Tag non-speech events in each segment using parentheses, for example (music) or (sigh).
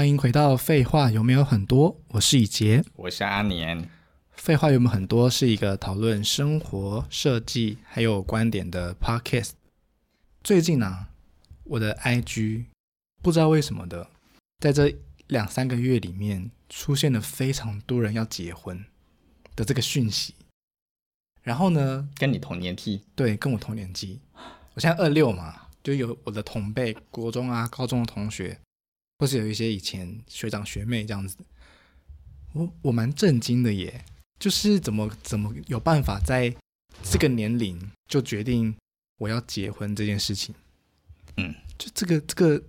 欢迎回到《废话有没有很多》，我是以杰，我是阿年。废话有没有很多是一个讨论生活、设计还有观点的 podcast。最近呢、啊，我的 IG 不知道为什么的，在这两三个月里面出现了非常多人要结婚的这个讯息。然后呢，跟你同年纪？对，跟我同年纪。我现在二六嘛，就有我的同辈，国中啊、高中的同学。或是有一些以前学长学妹这样子，我我蛮震惊的耶，就是怎么怎么有办法在这个年龄就决定我要结婚这件事情，嗯，就这个这个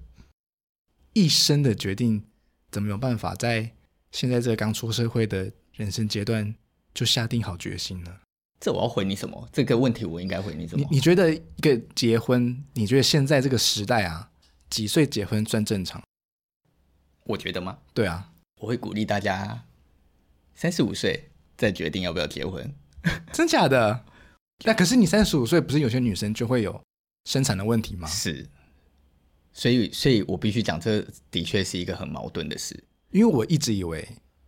一生的决定，怎么有办法在现在这个刚出社会的人生阶段就下定好决心呢？这我要回你什么？这个问题我应该回你什么？你你觉得一个结婚，你觉得现在这个时代啊，几岁结婚算正常？我觉得吗？对啊，我会鼓励大家三十五岁再决定要不要结婚。(laughs) 真假的？那可是你三十五岁，不是有些女生就会有生产的问题吗？是，所以，所以我必须讲，这的确是一个很矛盾的事。因为我一直以为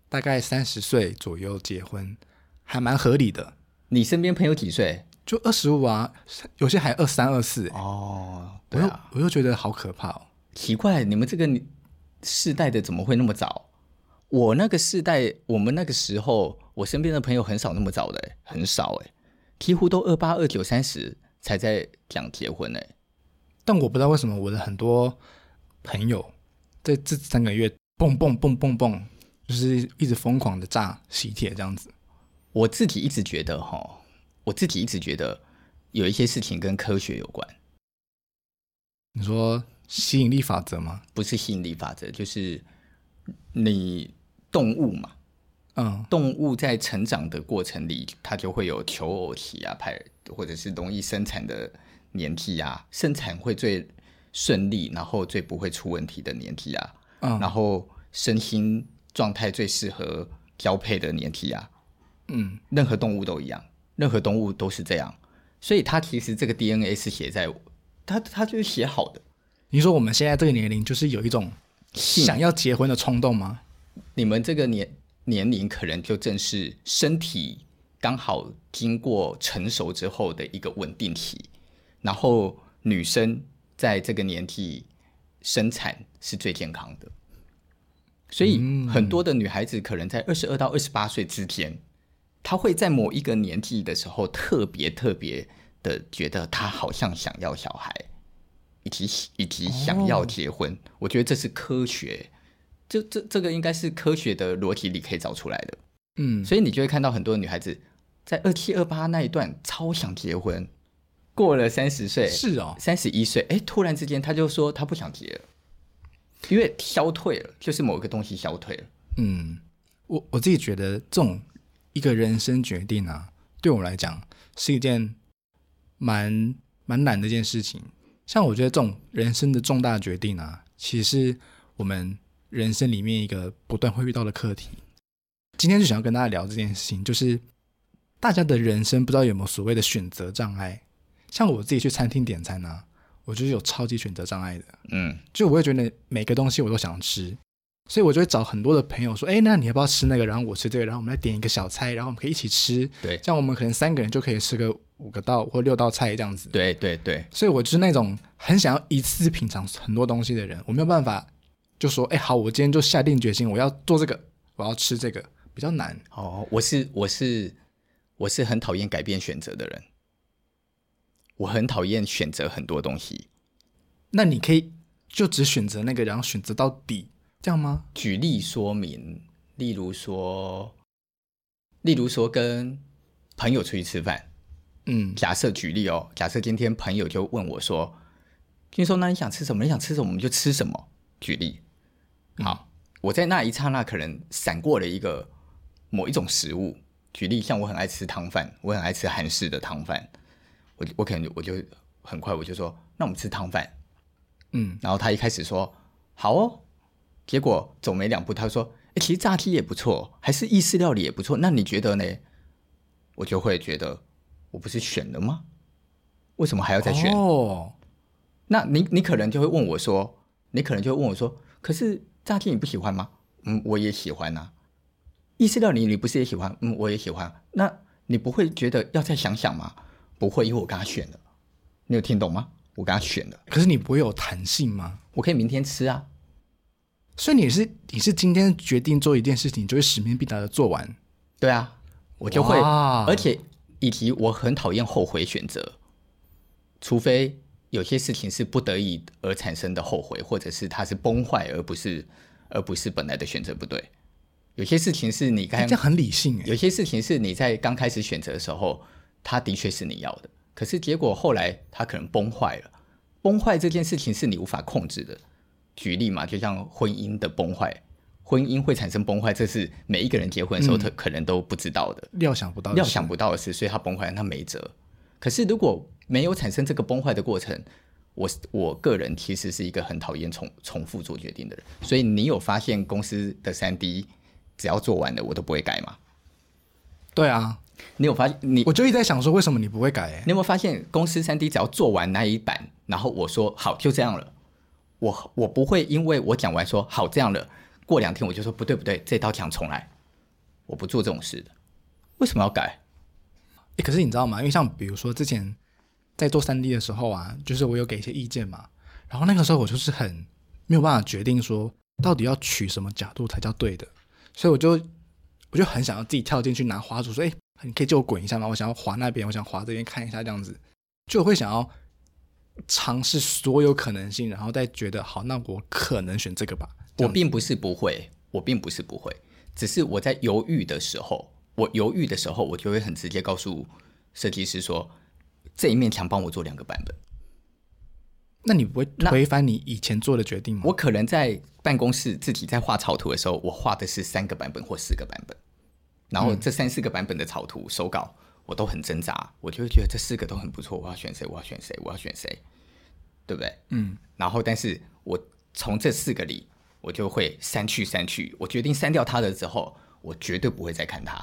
大概三十岁左右结婚还蛮合理的。你身边朋友几岁？就二十五啊，有些还二三、二四。哦，对啊，我又我又觉得好可怕哦。奇怪，你们这个你。世代的怎么会那么早？我那个世代，我们那个时候，我身边的朋友很少那么早的，很少哎，几乎都二八、二九、三十才在讲结婚哎。但我不知道为什么我的很多朋友在这三个月蹦蹦蹦蹦蹦，就是一直疯狂的炸喜帖这样子。我自己一直觉得哈，我自己一直觉得有一些事情跟科学有关。你说？吸引力法则吗？不是吸引力法则，就是你动物嘛，嗯，动物在成长的过程里，它就会有求偶期啊，排或者是容易生产的年纪啊，生产会最顺利，然后最不会出问题的年纪啊，嗯，然后身心状态最适合交配的年纪啊，嗯，任何动物都一样，任何动物都是这样，所以它其实这个 DNA 是写在它，它就是写好的。你说我们现在这个年龄，就是有一种想要结婚的冲动吗？你们这个年年龄，可能就正是身体刚好经过成熟之后的一个稳定期，然后女生在这个年纪生产是最健康的，所以很多的女孩子可能在二十二到二十八岁之间，她会在某一个年纪的时候特别特别的觉得她好像想要小孩。以及以及想要结婚，哦、我觉得这是科学，这这这个应该是科学的逻辑里可以找出来的。嗯，所以你就会看到很多女孩子在二七二八那一段超想结婚，过了三十岁是哦，三十一岁，哎，突然之间她就说她不想结了，因为消退了，就是某一个东西消退了。嗯，我我自己觉得这种一个人生决定啊，对我来讲是一件蛮蛮难的一件事情。像我觉得这种人生的重大决定啊，其实是我们人生里面一个不断会遇到的课题。今天就想要跟大家聊这件事情，就是大家的人生不知道有没有所谓的选择障碍。像我自己去餐厅点餐啊，我就是有超级选择障碍的。嗯，就我会觉得每个东西我都想吃，所以我就会找很多的朋友说：“哎，那你要不要吃那个？然后我吃这个，然后我们来点一个小菜，然后我们可以一起吃。对，这样我们可能三个人就可以吃个。”五个道或六道菜这样子，对对对，所以我就是那种很想要一次品尝很多东西的人，我没有办法就说，哎，好，我今天就下定决心，我要做这个，我要吃这个，比较难。哦，我是我是我是很讨厌改变选择的人，我很讨厌选择很多东西。那你可以就只选择那个，然后选择到底，这样吗？举例说明，例如说，例如说跟朋友出去吃饭。嗯，假设举例哦，假设今天朋友就问我说：“听说那你想吃什么？你想吃什么，我们就吃什么。”举例，好，嗯、我在那一刹那可能闪过了一个某一种食物。举例，像我很爱吃汤饭，我很爱吃韩式的汤饭，我我可能我就很快我就说：“那我们吃汤饭。”嗯，然后他一开始说：“好哦。”结果走没两步，他说：“哎，其实炸鸡也不错，还是意式料理也不错。那你觉得呢？”我就会觉得。我不是选了吗？为什么还要再选？哦，那你你可能就会问我说，你可能就会问我说，可是炸鸡你不喜欢吗？嗯，我也喜欢啊。意识到你你不是也喜欢？嗯，我也喜欢。那你不会觉得要再想想吗？不会，因为我跟他选了。你有听懂吗？我跟他选了。可是你不会有弹性吗？我可以明天吃啊。所以你是你是今天决定做一件事情，就会使命必达的做完。对啊，我就会。而且以及我很讨厌后悔选择，除非有些事情是不得已而产生的后悔，或者是它是崩坏，而不是而不是本来的选择不对。有些事情是你刚这很理性，有些事情是你在刚开始选择的时候，它的确是你要的，可是结果后来它可能崩坏了。崩坏这件事情是你无法控制的。举例嘛，就像婚姻的崩坏，婚姻会产生崩坏，这是每一个人结婚的时候他可能都不知道的，嗯、料想不到，料想不到的事，所以他崩坏，他没辙。可是如果没有产生这个崩坏的过程，我我个人其实是一个很讨厌重重复做决定的人。所以你有发现公司的三 D 只要做完了，我都不会改吗？对啊，你有发现你？我就一直在想说，为什么你不会改？欸？你有没有发现公司三 D 只要做完那一版，然后我说好，就这样了。我我不会因为我讲完说好这样了，过两天我就说不对不对，这道墙重来，我不做这种事的。为什么要改？欸，可是你知道吗？因为像比如说之前在做三 D 的时候啊，就是我有给一些意见嘛，然后那个时候我就是很没有办法决定说到底要取什么角度才叫对的，所以我就我就很想要自己跳进去拿滑鼠说，哎，你可以借我滚一下吗？我想要滑那边，我想滑这边看一下这样子，就会想要。尝试所有可能性，然后再觉得好，那我可能选这个吧。我并不是不会，我并不是不会，只是我在犹豫的时候，我犹豫的时候，我就会很直接告诉设计师说，这一面墙帮我做两个版本。那你不会推翻你以前做的决定吗？我可能在办公室自己在画草图的时候，我画的是三个版本或四个版本，然后这三四个版本的草图手稿。我都很挣扎，我就会觉得这四个都很不错，我要选谁？我要选谁？我要选谁？对不对？嗯。然后，但是我从这四个里，我就会删去删去。我决定删掉他的之后，我绝对不会再看他。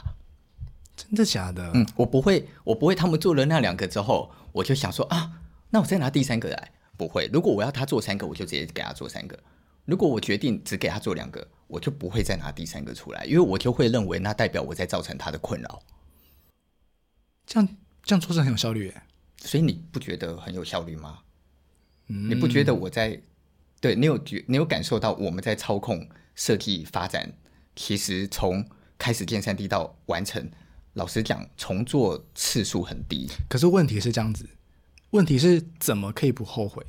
真的假的？嗯，我不会，我不会。他们做了那两个之后，我就想说啊，那我再拿第三个来。不会。如果我要他做三个，我就直接给他做三个。如果我决定只给他做两个，我就不会再拿第三个出来，因为我就会认为那代表我在造成他的困扰。这样这样做是很有效率耶，所以你不觉得很有效率吗？嗯，你不觉得我在对你有觉你有感受到我们在操控设计发展？其实从开始建三 D 到完成，老实讲，重做次数很低。可是问题是这样子，问题是怎么可以不后悔？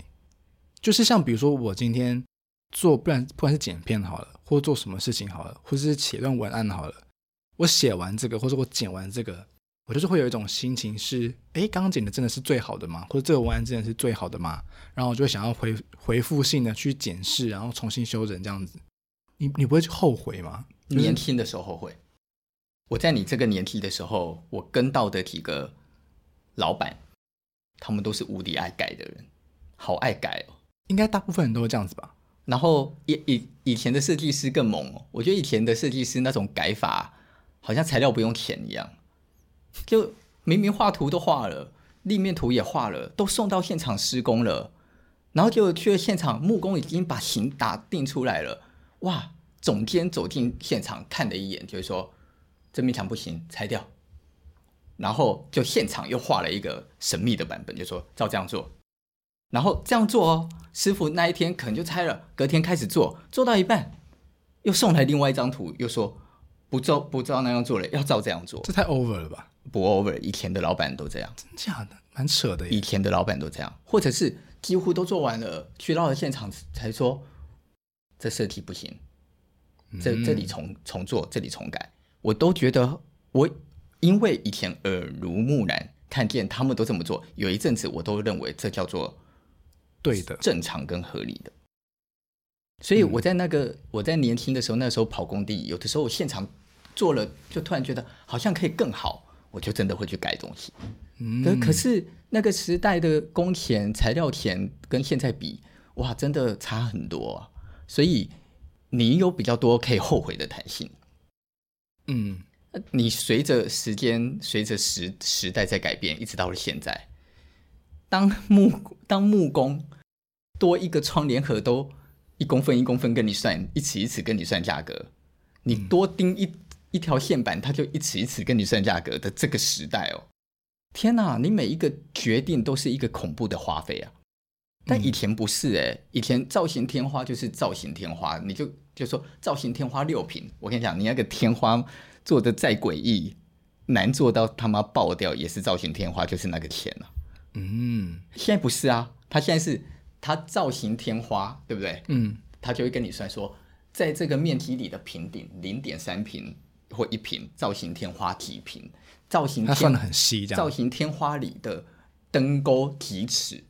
就是像比如说我今天做，不然不管是剪片好了，或做什么事情好了，或者是写段文案好了，我写完这个，或者我剪完这个。我就是会有一种心情是，哎，刚刚剪的真的是最好的吗？或者这个文案真的是最好的吗？然后我就会想要回回复性的去检视，然后重新修整这样子。你你不会去后悔吗？年轻的时候后悔。我在你这个年纪的时候，我跟到的几个老板，他们都是无敌爱改的人，好爱改哦。应该大部分人都是这样子吧？然后以以以前的设计师更猛哦，我觉得以前的设计师那种改法，好像材料不用钱一样。就明明画图都画了，立面图也画了，都送到现场施工了，然后就去了现场，木工已经把形打定出来了。哇！总监走进现场看了一眼，就是说这面墙不行，拆掉。然后就现场又画了一个神秘的版本，就说照这样做。然后这样做哦，师傅那一天可能就拆了，隔天开始做，做到一半又送来另外一张图，又说不照不照那样做了，要照这样做。这太 over 了吧？不 over，以前的老板都这样，真假的，蛮扯的。以前的老板都这样，或者是几乎都做完了，去到了现场才说这设计不行，这这里重重做，这里重改。我都觉得我因为以前耳濡目染，看见他们都这么做，有一阵子我都认为这叫做对的、正常跟合理的。所以我在那个我在年轻的时候，那时候跑工地，有的时候我现场做了，就突然觉得好像可以更好。我就真的会去改东西，嗯，可可是那个时代的工钱、材料钱跟现在比，哇，真的差很多啊。所以你有比较多可以后悔的弹性，嗯，你随着时间、随着时时代在改变，一直到了现在，当木当木工多一个窗帘盒都一公分一公分跟你算，一尺一尺跟你算价格。你多钉一、嗯、一条线板，他就一尺一尺跟你算价格的这个时代哦。天哪，你每一个决定都是一个恐怖的花费啊！但以前不是哎、欸，以前造型天花就是造型天花，你就就说造型天花六瓶。我跟你讲，你那个天花做的再诡异，难做到他妈爆掉也是造型天花，就是那个钱啊。嗯，现在不是啊，他现在是他造型天花，对不对？嗯，他就会跟你算说，在这个面积里的平顶零点三坪或一瓶，造型天花提瓶。造型它，算的很细，这样。造型天花里的灯钩提尺，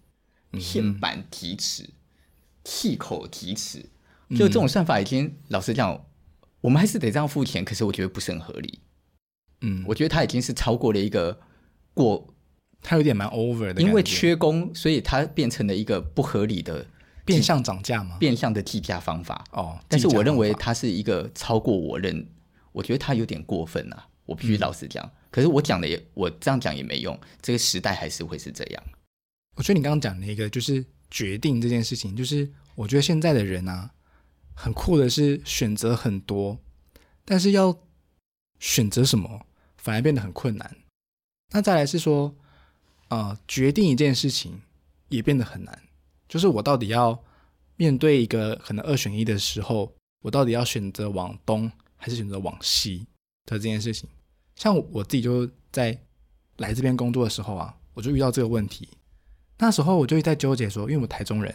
线板提尺，气口提尺，就这种算法已经，老实讲，我们还是得这样付钱。可是我觉得不是很合理。嗯，我觉得它已经是超过了一个过，它有点蛮 over 的。因为缺工，所以它变成了一个不合理的变相涨价吗，变相的计价方法。哦，但是我认为它是一个超过我认，我觉得他有点过分啊。我必须老实讲。嗯可是我讲的也，我这样讲也没用。这个时代还是会是这样。我觉得你刚刚讲的一个就是决定这件事情，就是我觉得现在的人啊，很酷的是选择很多，但是要选择什么反而变得很困难。那再来是说，呃，决定一件事情也变得很难。就是我到底要面对一个可能二选一的时候，我到底要选择往东还是选择往西的这件事情。像我自己就在来这边工作的时候啊，我就遇到这个问题。那时候我就在纠结说，因为我台中人，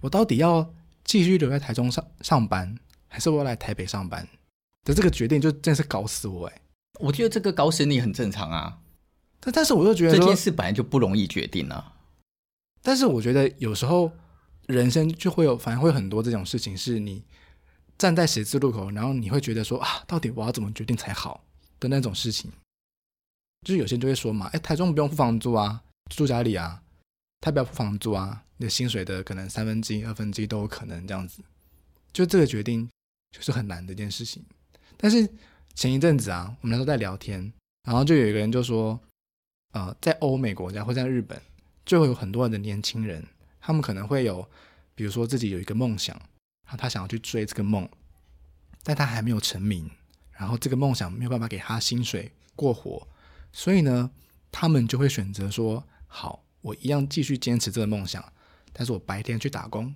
我到底要继续留在台中上上班，还是我要来台北上班？的这个决定就真的是搞死我哎！我觉得这个搞死你很正常啊。但但是我又觉得这件事本来就不容易决定啊。但是我觉得有时候人生就会有，反而会有很多这种事情，是你站在十字路口，然后你会觉得说啊，到底我要怎么决定才好？的那种事情，就是有些人就会说嘛，哎，台中不用付房租啊，住家里啊，他不要付房租啊，你的薪水的可能三分之一、二分之一都有可能这样子，就这个决定就是很难的一件事情。但是前一阵子啊，我们那时候在聊天，然后就有一个人就说，呃，在欧美国家或在日本，就会有很多的年轻人，他们可能会有，比如说自己有一个梦想，他他想要去追这个梦，但他还没有成名。然后这个梦想没有办法给他薪水过活，所以呢，他们就会选择说：好，我一样继续坚持这个梦想，但是我白天去打工，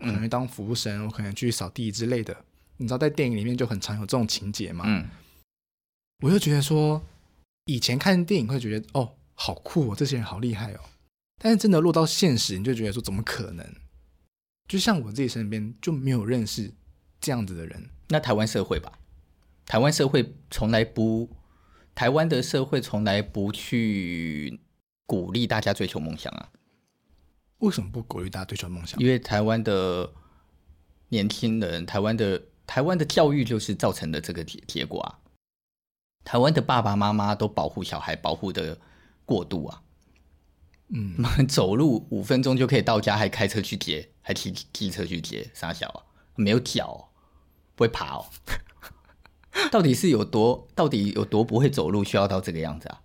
可能当服务生，我可能去扫地之类的。你知道，在电影里面就很常有这种情节嘛。嗯。我就觉得说，以前看电影会觉得哦，好酷哦，这些人好厉害哦。但是真的落到现实，你就觉得说，怎么可能？就像我自己身边就没有认识这样子的人。那台湾社会吧。台湾社会从来不，台湾的社会从来不去鼓励大家追求梦想啊。为什么不鼓励大家追求梦想？因为台湾的年轻人，台湾的台湾的教育就是造成的这个结结果啊。台湾的爸爸妈妈都保护小孩，保护的过度啊。嗯，(laughs) 走路五分钟就可以到家，还开车去接，还骑骑车去接，傻小啊，没有脚，不会爬哦。(laughs) 到底是有多，到底有多不会走路，需要到这个样子啊？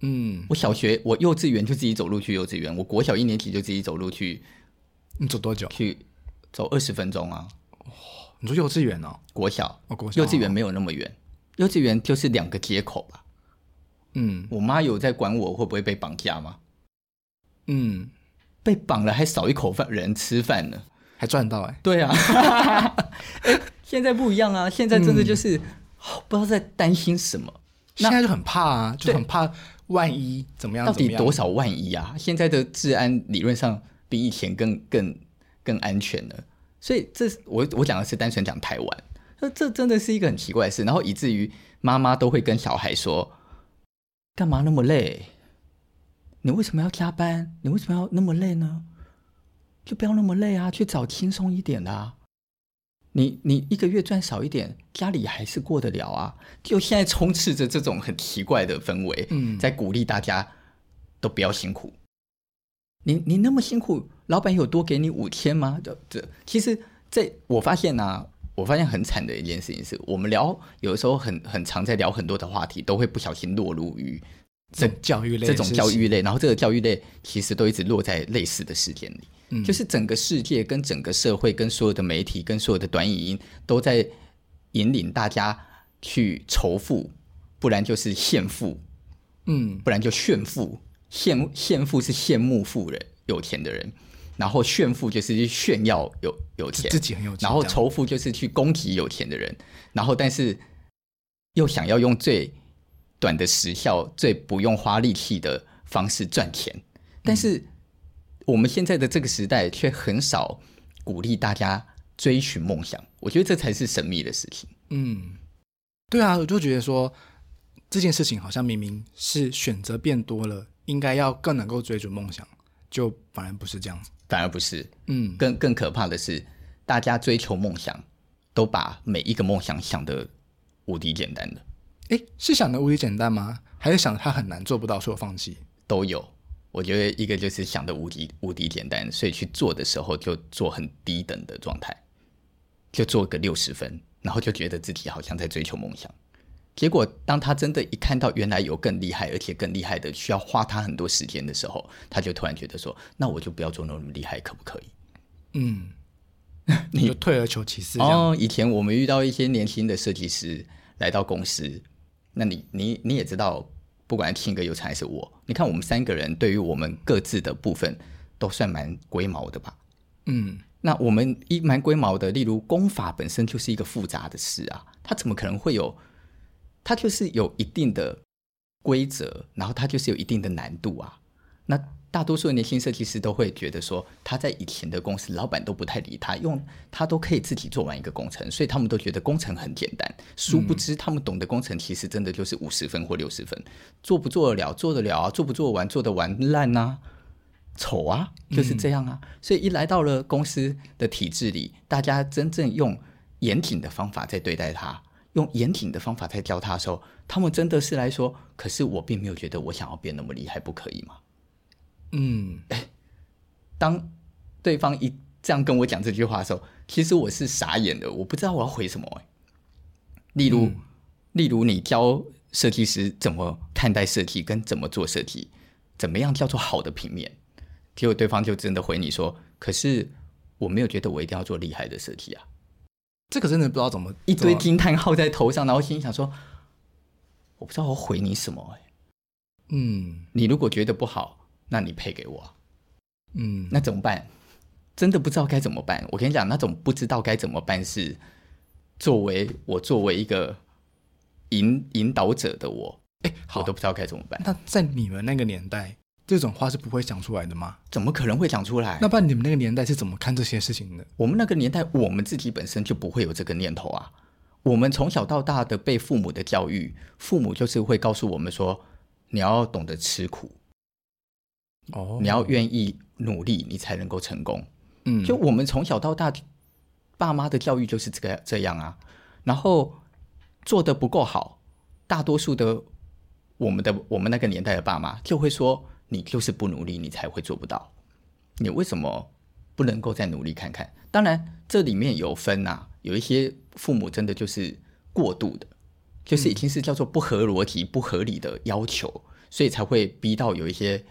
嗯，我小学，我幼稚园就自己走路去幼稚园，我国小一年级就自己走路去。你走多久？去走二十分钟啊？哦，你说幼稚园哦？国小，哦，国小，幼稚园没有那么远，幼稚园就是两个街口吧？嗯，我妈有在管我会不会被绑架吗？嗯，被绑了还少一口饭人吃饭呢，还赚到哎、欸？对啊。欸 (laughs) 现在不一样啊！现在真的就是、不知道在担心什么，现在就很怕啊，就很怕万一怎么样？到底多少万一啊？现在的治安理论上比以前更更更安全了，所以这我我讲的是单纯讲台湾，那这真的是一个很奇怪的事，然后以至于妈妈都会跟小孩说：“干嘛那么累？你为什么要加班？你为什么要那么累呢？就不要那么累啊，去找轻松一点的啊。”你你一个月赚少一点，家里还是过得了啊？就现在充斥着这种很奇怪的氛围，嗯，在鼓励大家都不要辛苦。你你那么辛苦，老板有多给你五千吗？这这，其实这我发现啊，我发现很惨的一件事情是，我们聊有的时候很很常在聊很多的话题，都会不小心落入于这教育类这种教育类，然后这个教育类其实都一直落在类似的事件里。嗯，就是整个世界跟整个社会跟所有的媒体跟所有的短影音都在引领大家去仇富，不然就是炫富，嗯，不然就炫富。羡羡富是羡慕富人有钱的人，然后炫富就是去炫耀有有钱。自己很有钱，然后仇富就是去攻击有钱的人，然后但是又想要用最短的时效、最不用花力气的方式赚钱，但是我们现在的这个时代却很少鼓励大家追寻梦想，我觉得这才是神秘的事情。嗯，对啊，我就觉得说这件事情好像明明是选择变多了。应该要更能够追逐梦想，就反而不是这样子，反而不是，嗯，更更可怕的是，大家追求梦想，都把每一个梦想想得无敌简单的，诶，是想的无敌简单吗？还是想他很难做不到，所以我放弃？都有，我觉得一个就是想的无敌无敌简单，所以去做的时候就做很低等的状态，就做个六十分，然后就觉得自己好像在追求梦想。结果，当他真的一看到原来有更厉害，而且更厉害的，需要花他很多时间的时候，他就突然觉得说：“那我就不要做那么厉害，可不可以？”嗯，你 (laughs) 就退而求其次。哦，以前我们遇到一些年轻的设计师来到公司，那你你你也知道，不管庆哥有才还是我，你看我们三个人对于我们各自的部分都算蛮龟毛的吧？嗯，那我们一蛮龟毛的，例如功法本身就是一个复杂的事啊，它怎么可能会有？它就是有一定的规则，然后它就是有一定的难度啊。那大多数的年轻设计师都会觉得说，他在以前的公司，老板都不太理他，用他都可以自己做完一个工程，所以他们都觉得工程很简单。殊不知，他们懂的工程其实真的就是五十分或六十分，做不做得了，做得了啊，做不做完，做得完烂呐、啊，丑啊，就是这样啊。所以一来到了公司的体制里，大家真正用严谨的方法在对待他。用严谨的方法在教他的时候，他们真的是来说，可是我并没有觉得我想要变那么厉害，不可以吗？嗯，哎，当对方一这样跟我讲这句话的时候，其实我是傻眼的，我不知道我要回什么。哎，例如，嗯、例如你教设计师怎么看待设计，跟怎么做设计，怎么样叫做好的平面，结果对方就真的回你说，可是我没有觉得我一定要做厉害的设计啊。这个真的不知道怎么一堆惊叹号在头上，然后心里想说：“我不知道我回你什么。”哎，嗯，你如果觉得不好，那你配给我，嗯，那怎么办？真的不知道该怎么办。我跟你讲，那种不知道该怎么办是作为我作为一个引引导者的我，哎，我都不知道该怎么办。那在你们那个年代。这种话是不会讲出来的吗？怎么可能会讲出来？那不然你们那个年代是怎么看这些事情的？我们那个年代，我们自己本身就不会有这个念头啊。我们从小到大的被父母的教育，父母就是会告诉我们说，你要懂得吃苦，哦，你要愿意努力，你才能够成功。嗯，就我们从小到大，爸妈的教育就是这个这样啊。然后做得不够好，大多数的我们的我们那个年代的爸妈就会说。你就是不努力，你才会做不到。你为什么不能够再努力看看？当然，这里面有分呐、啊，有一些父母真的就是过度的，就是已经是叫做不合逻辑、不合理的要求，所以才会逼到有一些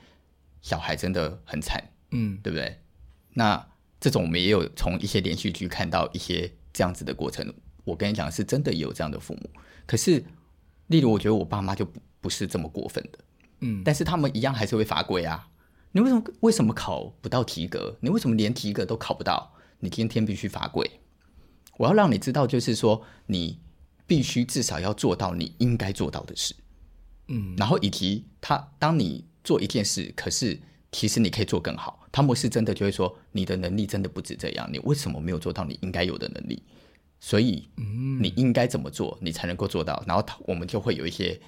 小孩真的很惨，嗯，对不对？那这种我们也有从一些连续剧看到一些这样子的过程。我跟你讲，是真的有这样的父母。可是，例如，我觉得我爸妈就不不是这么过分的。嗯，但是他们一样还是会罚跪啊！你为什么为什么考不到及格？你为什么连及格都考不到？你今天必须罚跪！我要让你知道，就是说你必须至少要做到你应该做到的事。嗯，然后以及他，当你做一件事，可是其实你可以做更好。他们是真的就会说，你的能力真的不止这样，你为什么没有做到你应该有的能力？所以，嗯，你应该怎么做，你才能够做到？然后我们就会有一些。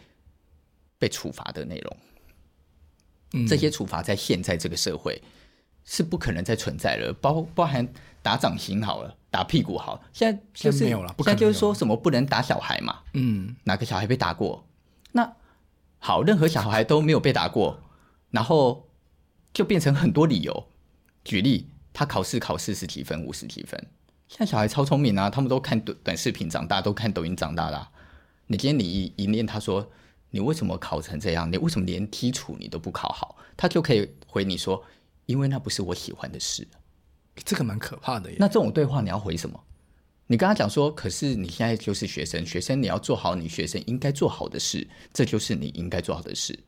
被处罚的内容，嗯，这些处罚在现在这个社会是不可能再存在了，包包含打掌心好了，打屁股好，现在就是没有了，现在就是说什么不能打小孩嘛，嗯，哪个小孩被打过？那好，任何小孩都没有被打过，然后就变成很多理由。举例，他考试考四十几分、五十几分，现在小孩超聪明啊，他们都看短短视频长大，都看抖音长大啦。你今天你一一念，他说。你为什么考成这样？你为什么连基础你都不考好？他就可以回你说：因为那不是我喜欢的事。这个蛮可怕的耶。那这种对话你要回什么？你跟他讲说，可是你现在就是学生，学生你要做好你学生应该做好的事，这就是你应该做好的事。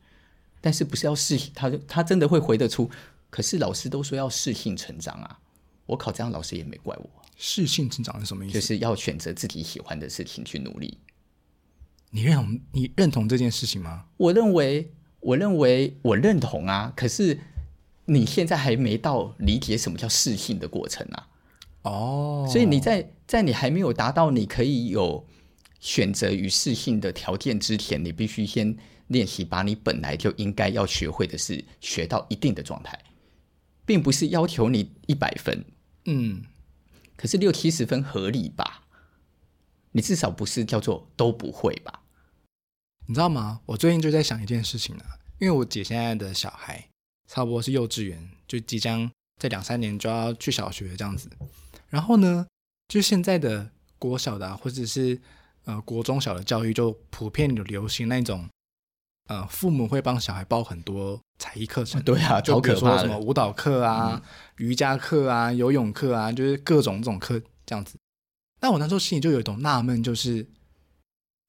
但是不是要适他他真的会回得出？可是老师都说要适性成长啊，我考这样老师也没怪我。适性成长是什么意思？就是要选择自己喜欢的事情去努力。你认同你认同这件事情吗？我认为，我认为我认同啊。可是你现在还没到理解什么叫适性的过程啊。哦，所以你在在你还没有达到你可以有选择与适性的条件之前，你必须先练习把你本来就应该要学会的事学到一定的状态，并不是要求你一百分。嗯，可是六七十分合理吧？你至少不是叫做都不会吧？你知道吗？我最近就在想一件事情啊，因为我姐现在的小孩差不多是幼稚园，就即将在两三年就要去小学这样子。然后呢，就现在的国小的啊，或者是呃国中小的教育，就普遍有流行那种呃父母会帮小孩报很多才艺课程。对啊，就比如说什么舞蹈课啊、嗯、瑜伽课啊、游泳课啊，就是各种这种课这样子。那我那时候心里就有一种纳闷，就是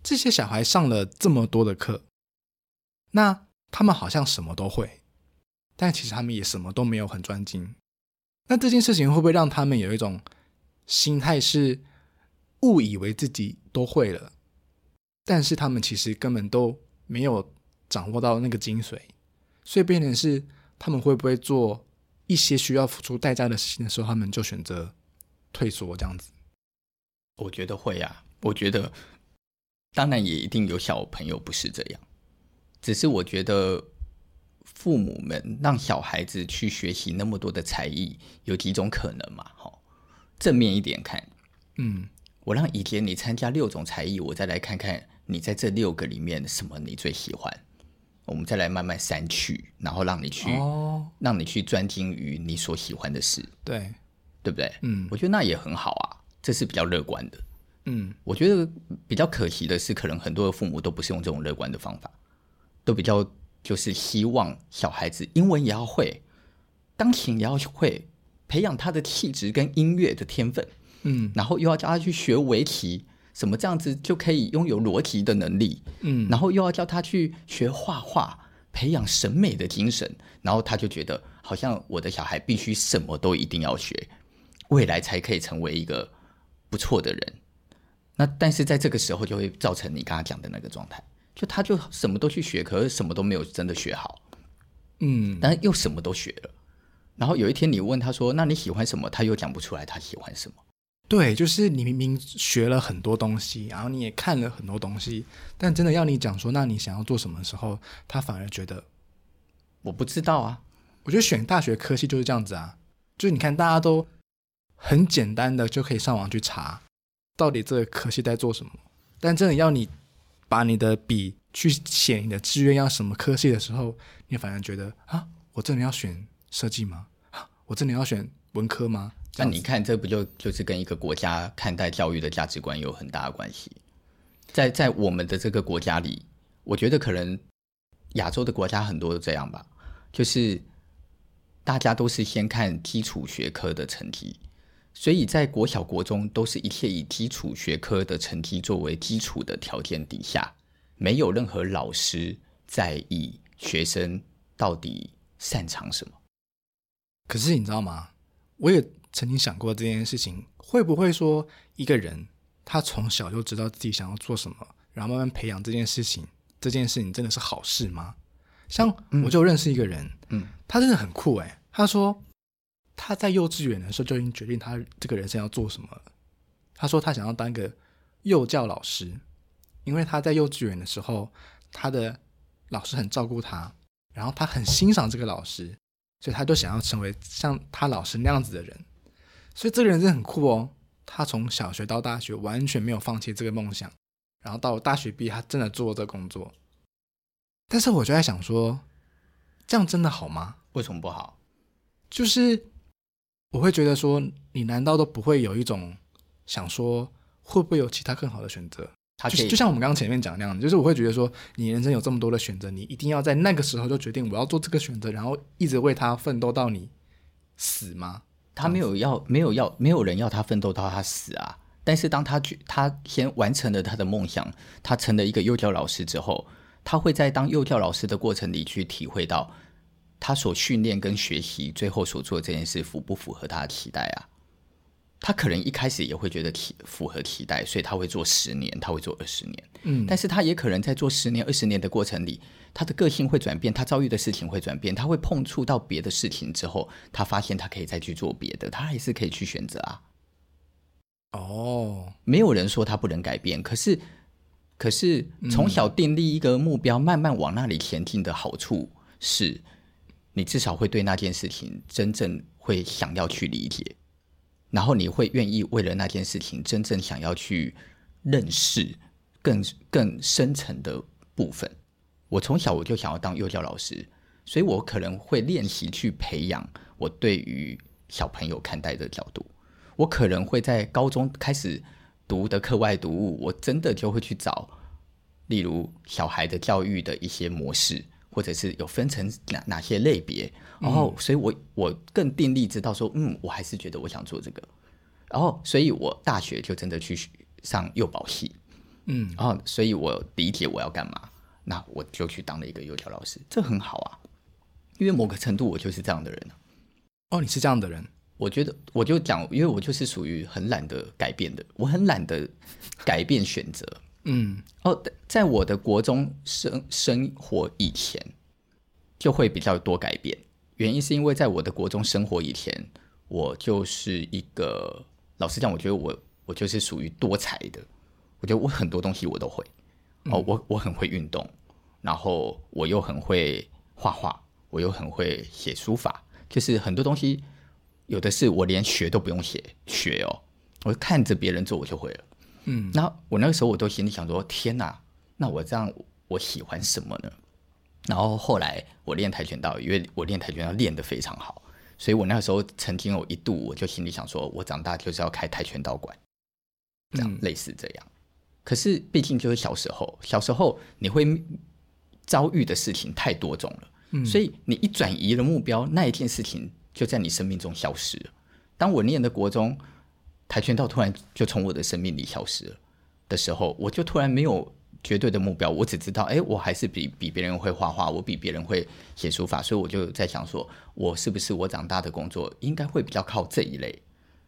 这些小孩上了这么多的课，那他们好像什么都会，但其实他们也什么都没有很专精。那这件事情会不会让他们有一种心态，是误以为自己都会了，但是他们其实根本都没有掌握到那个精髓，所以变成是他们会不会做一些需要付出代价的事情的时候，他们就选择退缩这样子。我觉得会啊，我觉得当然也一定有小朋友不是这样，只是我觉得父母们让小孩子去学习那么多的才艺，有几种可能嘛？哈，正面一点看，嗯，我让以前你参加六种才艺，我再来看看你在这六个里面什么你最喜欢，我们再来慢慢删去，然后让你去，哦，让你去专精于你所喜欢的事，对，对不对？嗯，我觉得那也很好啊。这是比较乐观的，嗯，我觉得比较可惜的是，可能很多的父母都不是用这种乐观的方法，都比较就是希望小孩子英文也要会，钢琴也要会，培养他的气质跟音乐的天分，嗯，然后又要叫他去学围棋，什么这样子就可以拥有逻辑的能力，嗯，然后又要叫他去学画画，培养审美的精神，然后他就觉得好像我的小孩必须什么都一定要学，未来才可以成为一个。不错的人，那但是在这个时候就会造成你刚刚讲的那个状态，就他就什么都去学，可是什么都没有真的学好，嗯，但又什么都学了，然后有一天你问他说：“那你喜欢什么？”他又讲不出来他喜欢什么。对，就是你明明学了很多东西，然后你也看了很多东西，但真的要你讲说，那你想要做什么时候，他反而觉得我不知道啊。我觉得选大学科系就是这样子啊，就是你看大家都。很简单的就可以上网去查，到底这个科系在做什么。但真的要你把你的笔去写你的志愿要什么科系的时候，你反而觉得啊，我真的要选设计吗？啊，我真的要选文科吗？那你看，这不就就是跟一个国家看待教育的价值观有很大的关系？在在我们的这个国家里，我觉得可能亚洲的国家很多都这样吧，就是大家都是先看基础学科的成绩。所以在国小、国中都是一切以基础学科的成绩作为基础的条件底下，没有任何老师在意学生到底擅长什么。可是你知道吗？我也曾经想过这件事情，会不会说一个人他从小就知道自己想要做什么，然后慢慢培养这件事情，这件事情真的是好事吗？像我就认识一个人，嗯，他真的很酷诶，他说。他在幼稚园的时候就已经决定他这个人生要做什么了。他说他想要当个幼教老师，因为他在幼稚园的时候，他的老师很照顾他，然后他很欣赏这个老师，所以他就想要成为像他老师那样子的人。所以这个人真的很酷哦，他从小学到大学完全没有放弃这个梦想，然后到大学毕业，他真的做这个工作。但是我就在想说，这样真的好吗？为什么不好？就是。我会觉得说，你难道都不会有一种想说，会不会有其他更好的选择？就就像我们刚刚前面讲那样，就是我会觉得说，你人生有这么多的选择，你一定要在那个时候就决定我要做这个选择，然后一直为他奋斗到你死吗？他没有要，没有要，没有人要他奋斗到他死啊。但是当他去，他先完成了他的梦想，他成了一个幼教老师之后，他会在当幼教老师的过程里去体会到，他所训练跟学习最后所做的这件事符不符合他的期待啊？他可能一开始也会觉得期符合期待，所以他会做十年，他会做二十年。嗯，但是他也可能在做十年、二十年的过程里，他的个性会转变，他遭遇的事情会转变，他会碰触到别的事情之后，他发现他可以再去做别的，他还是可以去选择啊。哦，没有人说他不能改变，可是，可是从小订立一个目标，嗯、慢慢往那里前进的好处是，你至少会对那件事情真正会想要去理解。然后你会愿意为了那件事情真正想要去认识更更深层的部分。我从小我就想要当幼教老师，所以我可能会练习去培养我对于小朋友看待的角度。我可能会在高中开始读的课外读物，我真的就会去找，例如小孩的教育的一些模式。或者是有分成哪哪些类别，然后，所以我我更定力知道说，嗯，我还是觉得我想做这个，然后，所以我大学就真的去上幼保系，嗯，然后，所以我理解我要干嘛，那我就去当了一个幼教老师，这很好啊，因为某个程度我就是这样的人。哦，你是这样的人，我觉得我就讲，因为我就是属于很懒得改变的，我很懒得改变选择。嗯，哦，在我的国中生生活以前，就会比较多改变。原因是因为在我的国中生活以前，我就是一个老实讲，我觉得我我就是属于多才的。我觉得我很多东西我都会。哦，我我很会运动，然后我又很会画画，我又很会写书法，就是很多东西，有的是我连学都不用写学哦，我看着别人做我就会了。嗯，那我那个时候我都心里想说：天哪，那我这样我喜欢什么呢？然后后来我练跆拳道，因为我练跆拳道练得非常好，所以我那个时候曾经有一度我就心里想说：我长大就是要开跆拳道馆，这样、嗯、类似这样。可是毕竟就是小时候，小时候你会遭遇的事情太多种了，嗯、所以你一转移了目标，那一件事情就在你生命中消失了。当我念的国中。跆拳道突然就从我的生命里消失了的时候，我就突然没有绝对的目标，我只知道，哎，我还是比比别人会画画，我比别人会写书法，所以我就在想说，我是不是我长大的工作应该会比较靠这一类，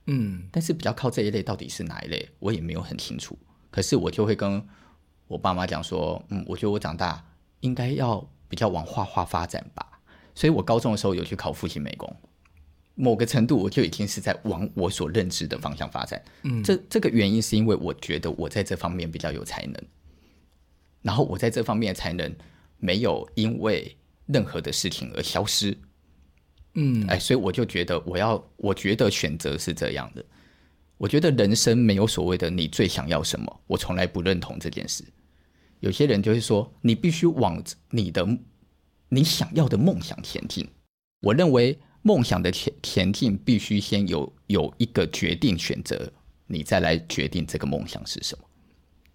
嗯，但是比较靠这一类到底是哪一类，我也没有很清楚。可是我就会跟我爸妈讲说，嗯，我觉得我长大应该要比较往画画发展吧，所以我高中的时候有去考复兴美工。某个程度，我就已经是在往我所认知的方向发展。嗯，这这个原因是因为我觉得我在这方面比较有才能，然后我在这方面的才能没有因为任何的事情而消失。嗯，哎，所以我就觉得我要，我觉得选择是这样的。我觉得人生没有所谓的你最想要什么，我从来不认同这件事。有些人就会说，你必须往你的你想要的梦想前进。我认为。梦想的前前进必须先有有一个决定选择，你再来决定这个梦想是什么。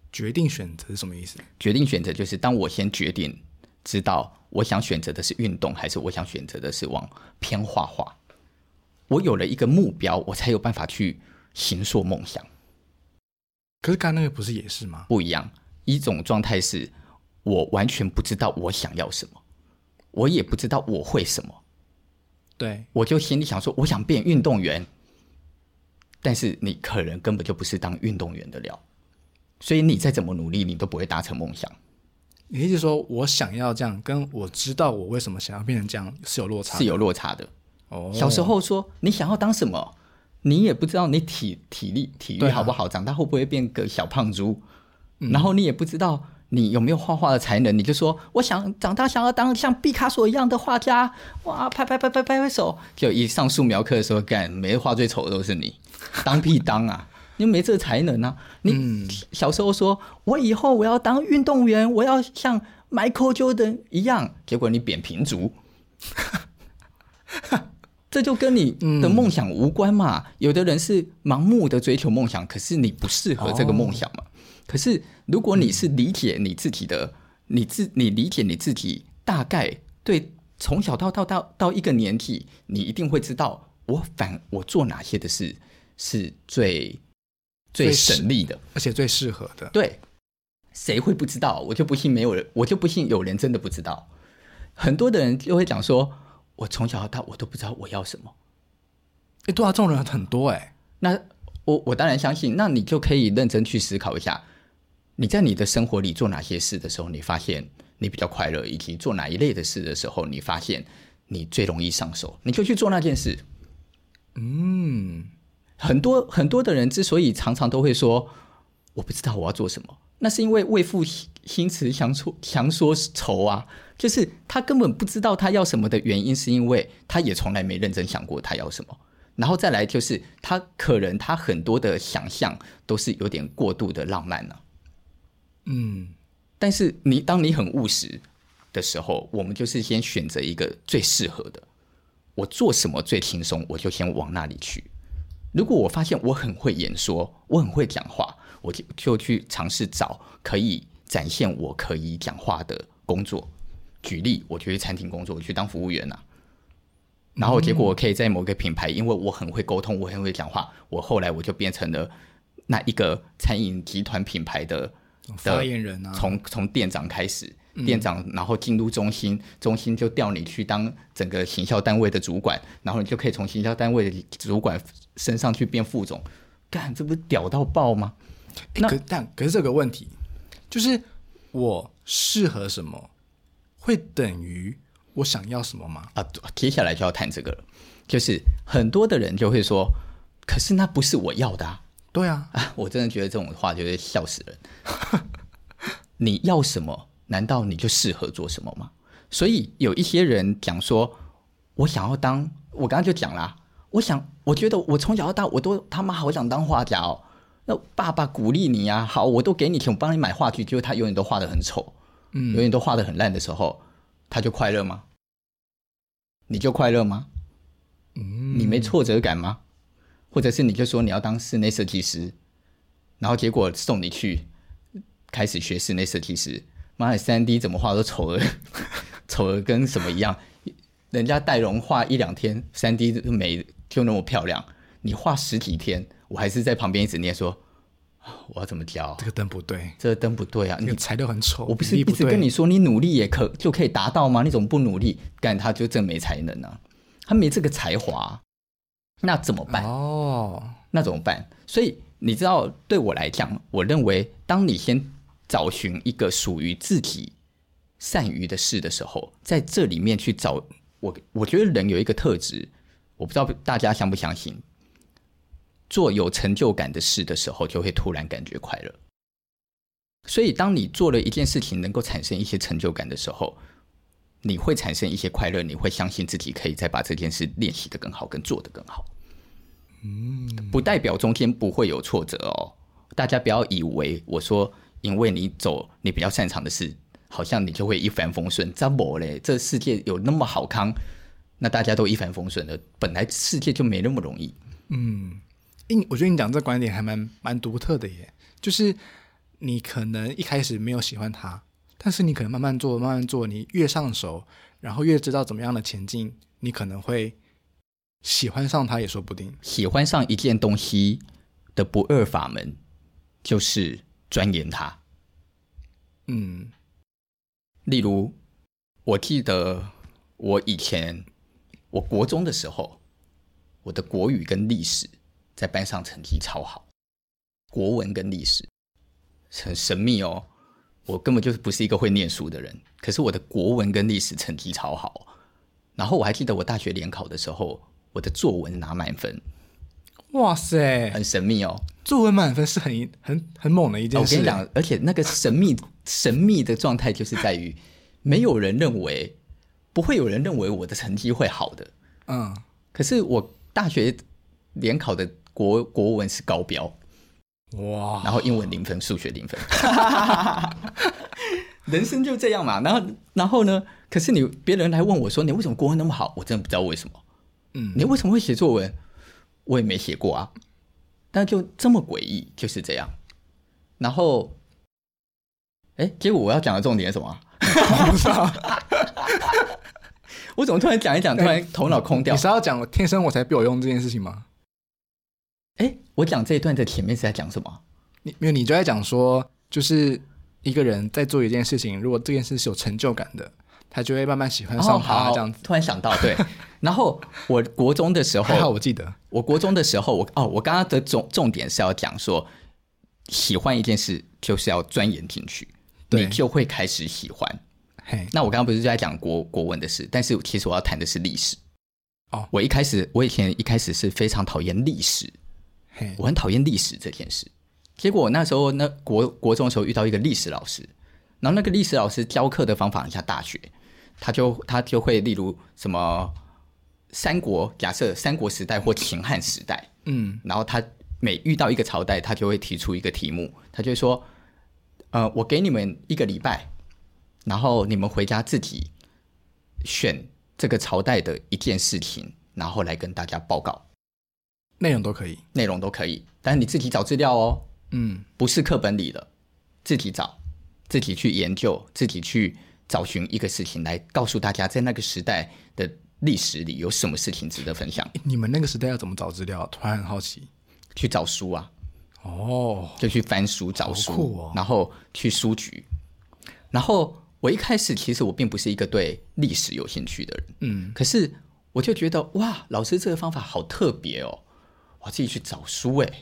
决定选择是什么意思？决定选择就是当我先决定知道我想选择的是运动，还是我想选择的是往偏画画。我有了一个目标，我才有办法去行塑梦想。可是刚刚那个不是也是吗？不一样，一种状态是我完全不知道我想要什么，我也不知道我会什么。对，我就心里想说，我想变运动员，但是你可能根本就不是当运动员的料，所以你再怎么努力，你都不会达成梦想。你意思说我想要这样，跟我知道我为什么想要变成这样是有落差，是有落差的。哦，小时候说你想要当什么，你也不知道你体体力体育好不好，啊、长大会不会变个小胖猪，嗯、然后你也不知道。你有没有画画的才能？你就说，我想长大想要当像毕卡索一样的画家，哇，拍拍拍拍拍拍手。就一上素描课的时候，干，每个画最丑的都是你，(laughs) 当屁当啊！你没这个才能啊！你小时候说我以后我要当运动员，我要像 Michael Jordan 一样，结果你扁平足，(laughs) 这就跟你的梦想无关嘛。有的人是盲目的追求梦想，可是你不适合这个梦想嘛。可是，如果你是理解你自己的，嗯、你自你理解你自己，大概对从小到到到到一个年纪，你一定会知道我反我做哪些的事是最最省力的，而且最适合的。对，谁会不知道？我就不信没有人，我就不信有人真的不知道。很多的人就会讲说，我从小到大我都不知道我要什么。哎，对啊，这种人很多哎。那我我当然相信，那你就可以认真去思考一下，你在你的生活里做哪些事的时候，你发现你比较快乐，以及做哪一类的事的时候，你发现你最容易上手，你就去做那件事。嗯，很多很多的人之所以常常都会说我不知道我要做什么，那是因为为赋新词强说强说愁啊。就是他根本不知道他要什么的原因，是因为他也从来没认真想过他要什么。然后再来就是他可能他很多的想象都是有点过度的浪漫了啊。嗯，但是你当你很务实的时候，我们就是先选择一个最适合的。我做什么最轻松，我就先往那里去。如果我发现我很会演说，我很会讲话，我就就去尝试找可以展现我可以讲话的工作。举例，我去餐厅工作，我去当服务员、啊，然后结果我可以在某个品牌，因为我很会沟通，我很会讲话，我后来我就变成了那一个餐饮集团品牌的发言人啊。从从店长开始，店长然后进入中心，中心就调你去当整个行销单位的主管，然后你就可以从行销单位的主管身上去变副总，干，这不是屌到爆吗？那可但可是这个问题就是我适合什么？会等于我想要什么吗？啊，接下来就要谈这个了，就是很多的人就会说，可是那不是我要的啊。对啊，啊，我真的觉得这种话就会笑死人。(laughs) 你要什么？难道你就适合做什么吗？所以有一些人讲说，我想要当，我刚刚就讲啦，我想，我觉得我从小到大我都他妈好想当画家哦。那爸爸鼓励你呀，好，我都给你钱，我帮你买画具，结果他永远都画的很丑。嗯，永远都画的很烂的时候，他就快乐吗？你就快乐吗？嗯，你没挫折感吗？或者是你就说你要当室内设计师，然后结果送你去开始学室内设计师，妈的，三 D 怎么画都丑的，(laughs) 丑的跟什么一样？人家戴荣画一两天，三 D 美就那么漂亮，你画十几天，我还是在旁边一直念说。我要怎么教？这个灯不对，这个灯不对啊！你材料很丑，我不是一直跟你说，你努力也可就可以达到吗？你怎么不努力？干他就真没才能啊，他没这个才华，那怎么办？哦，那怎么办？所以你知道，对我来讲，我认为，当你先找寻一个属于自己善于的事的时候，在这里面去找我，我觉得人有一个特质，我不知道大家相不相信。做有成就感的事的时候，就会突然感觉快乐。所以，当你做了一件事情能够产生一些成就感的时候，你会产生一些快乐，你会相信自己可以再把这件事练习得更好，跟做得更好。嗯，不代表中间不会有挫折哦。大家不要以为我说，因为你走你比较擅长的事，好像你就会一帆风顺。怎么嘞？这世界有那么好康？那大家都一帆风顺的，本来世界就没那么容易。嗯。我觉得你讲这观点还蛮蛮独特的耶，就是你可能一开始没有喜欢他，但是你可能慢慢做，慢慢做，你越上手，然后越知道怎么样的前进，你可能会喜欢上它也说不定。喜欢上一件东西的不二法门就是钻研它。嗯，例如，我记得我以前我国中的时候，我的国语跟历史。在班上成绩超好，国文跟历史很神秘哦。我根本就是不是一个会念书的人，可是我的国文跟历史成绩超好。然后我还记得我大学联考的时候，我的作文拿满分。哇塞，很神秘哦！作文满分是很很很猛的一件事。我跟你讲，而且那个神秘神秘的状态就是在于，没有人认为，不会有人认为我的成绩会好的。嗯，可是我大学联考的。国国文是高标，哇！然后英文零分，数学零分，(laughs) 人生就这样嘛。然后，然后呢？可是你别人来问我说：“你为什么国文那么好？”我真的不知道为什么。嗯，你为什么会写作文？我也没写过啊。但就这么诡异，就是这样。然后，哎，结果我要讲的重点是什么？(laughs) (laughs) 我怎么突然讲一讲，突然头脑空掉？你是要讲天生我才必有用这件事情吗？哎，我讲这一段的前面是在讲什么？你没有，你就在讲说，就是一个人在做一件事情，如果这件事是有成就感的，他就会慢慢喜欢上他。这样子，突然想到，对。然后我国中的时候，还好我记得，我国中的时候，我哦，我刚刚的重重点是要讲说，喜欢一件事就是要钻研进去，你就会开始喜欢。嘿，那我刚刚不是就在讲国国文的事，但是其实我要谈的是历史。哦，我一开始，我以前一开始是非常讨厌历史。我很讨厌历史这件事，结果我那时候那国国中的时候遇到一个历史老师，然后那个历史老师教课的方法很像大学，他就他就会例如什么三国，假设三国时代或秦汉时代，嗯，然后他每遇到一个朝代，他就会提出一个题目，他就会说，呃，我给你们一个礼拜，然后你们回家自己选这个朝代的一件事情，然后来跟大家报告。内容都可以，内容都可以，但是你自己找资料哦。嗯，不是课本里的，自己找，自己去研究，自己去找寻一个事情来告诉大家，在那个时代的历史里有什么事情值得分享。你们那个时代要怎么找资料？突然很好奇。去找书啊。哦，就去翻书找书，哦、然后去书局。然后我一开始其实我并不是一个对历史有兴趣的人，嗯，可是我就觉得哇，老师这个方法好特别哦。我自己去找书诶，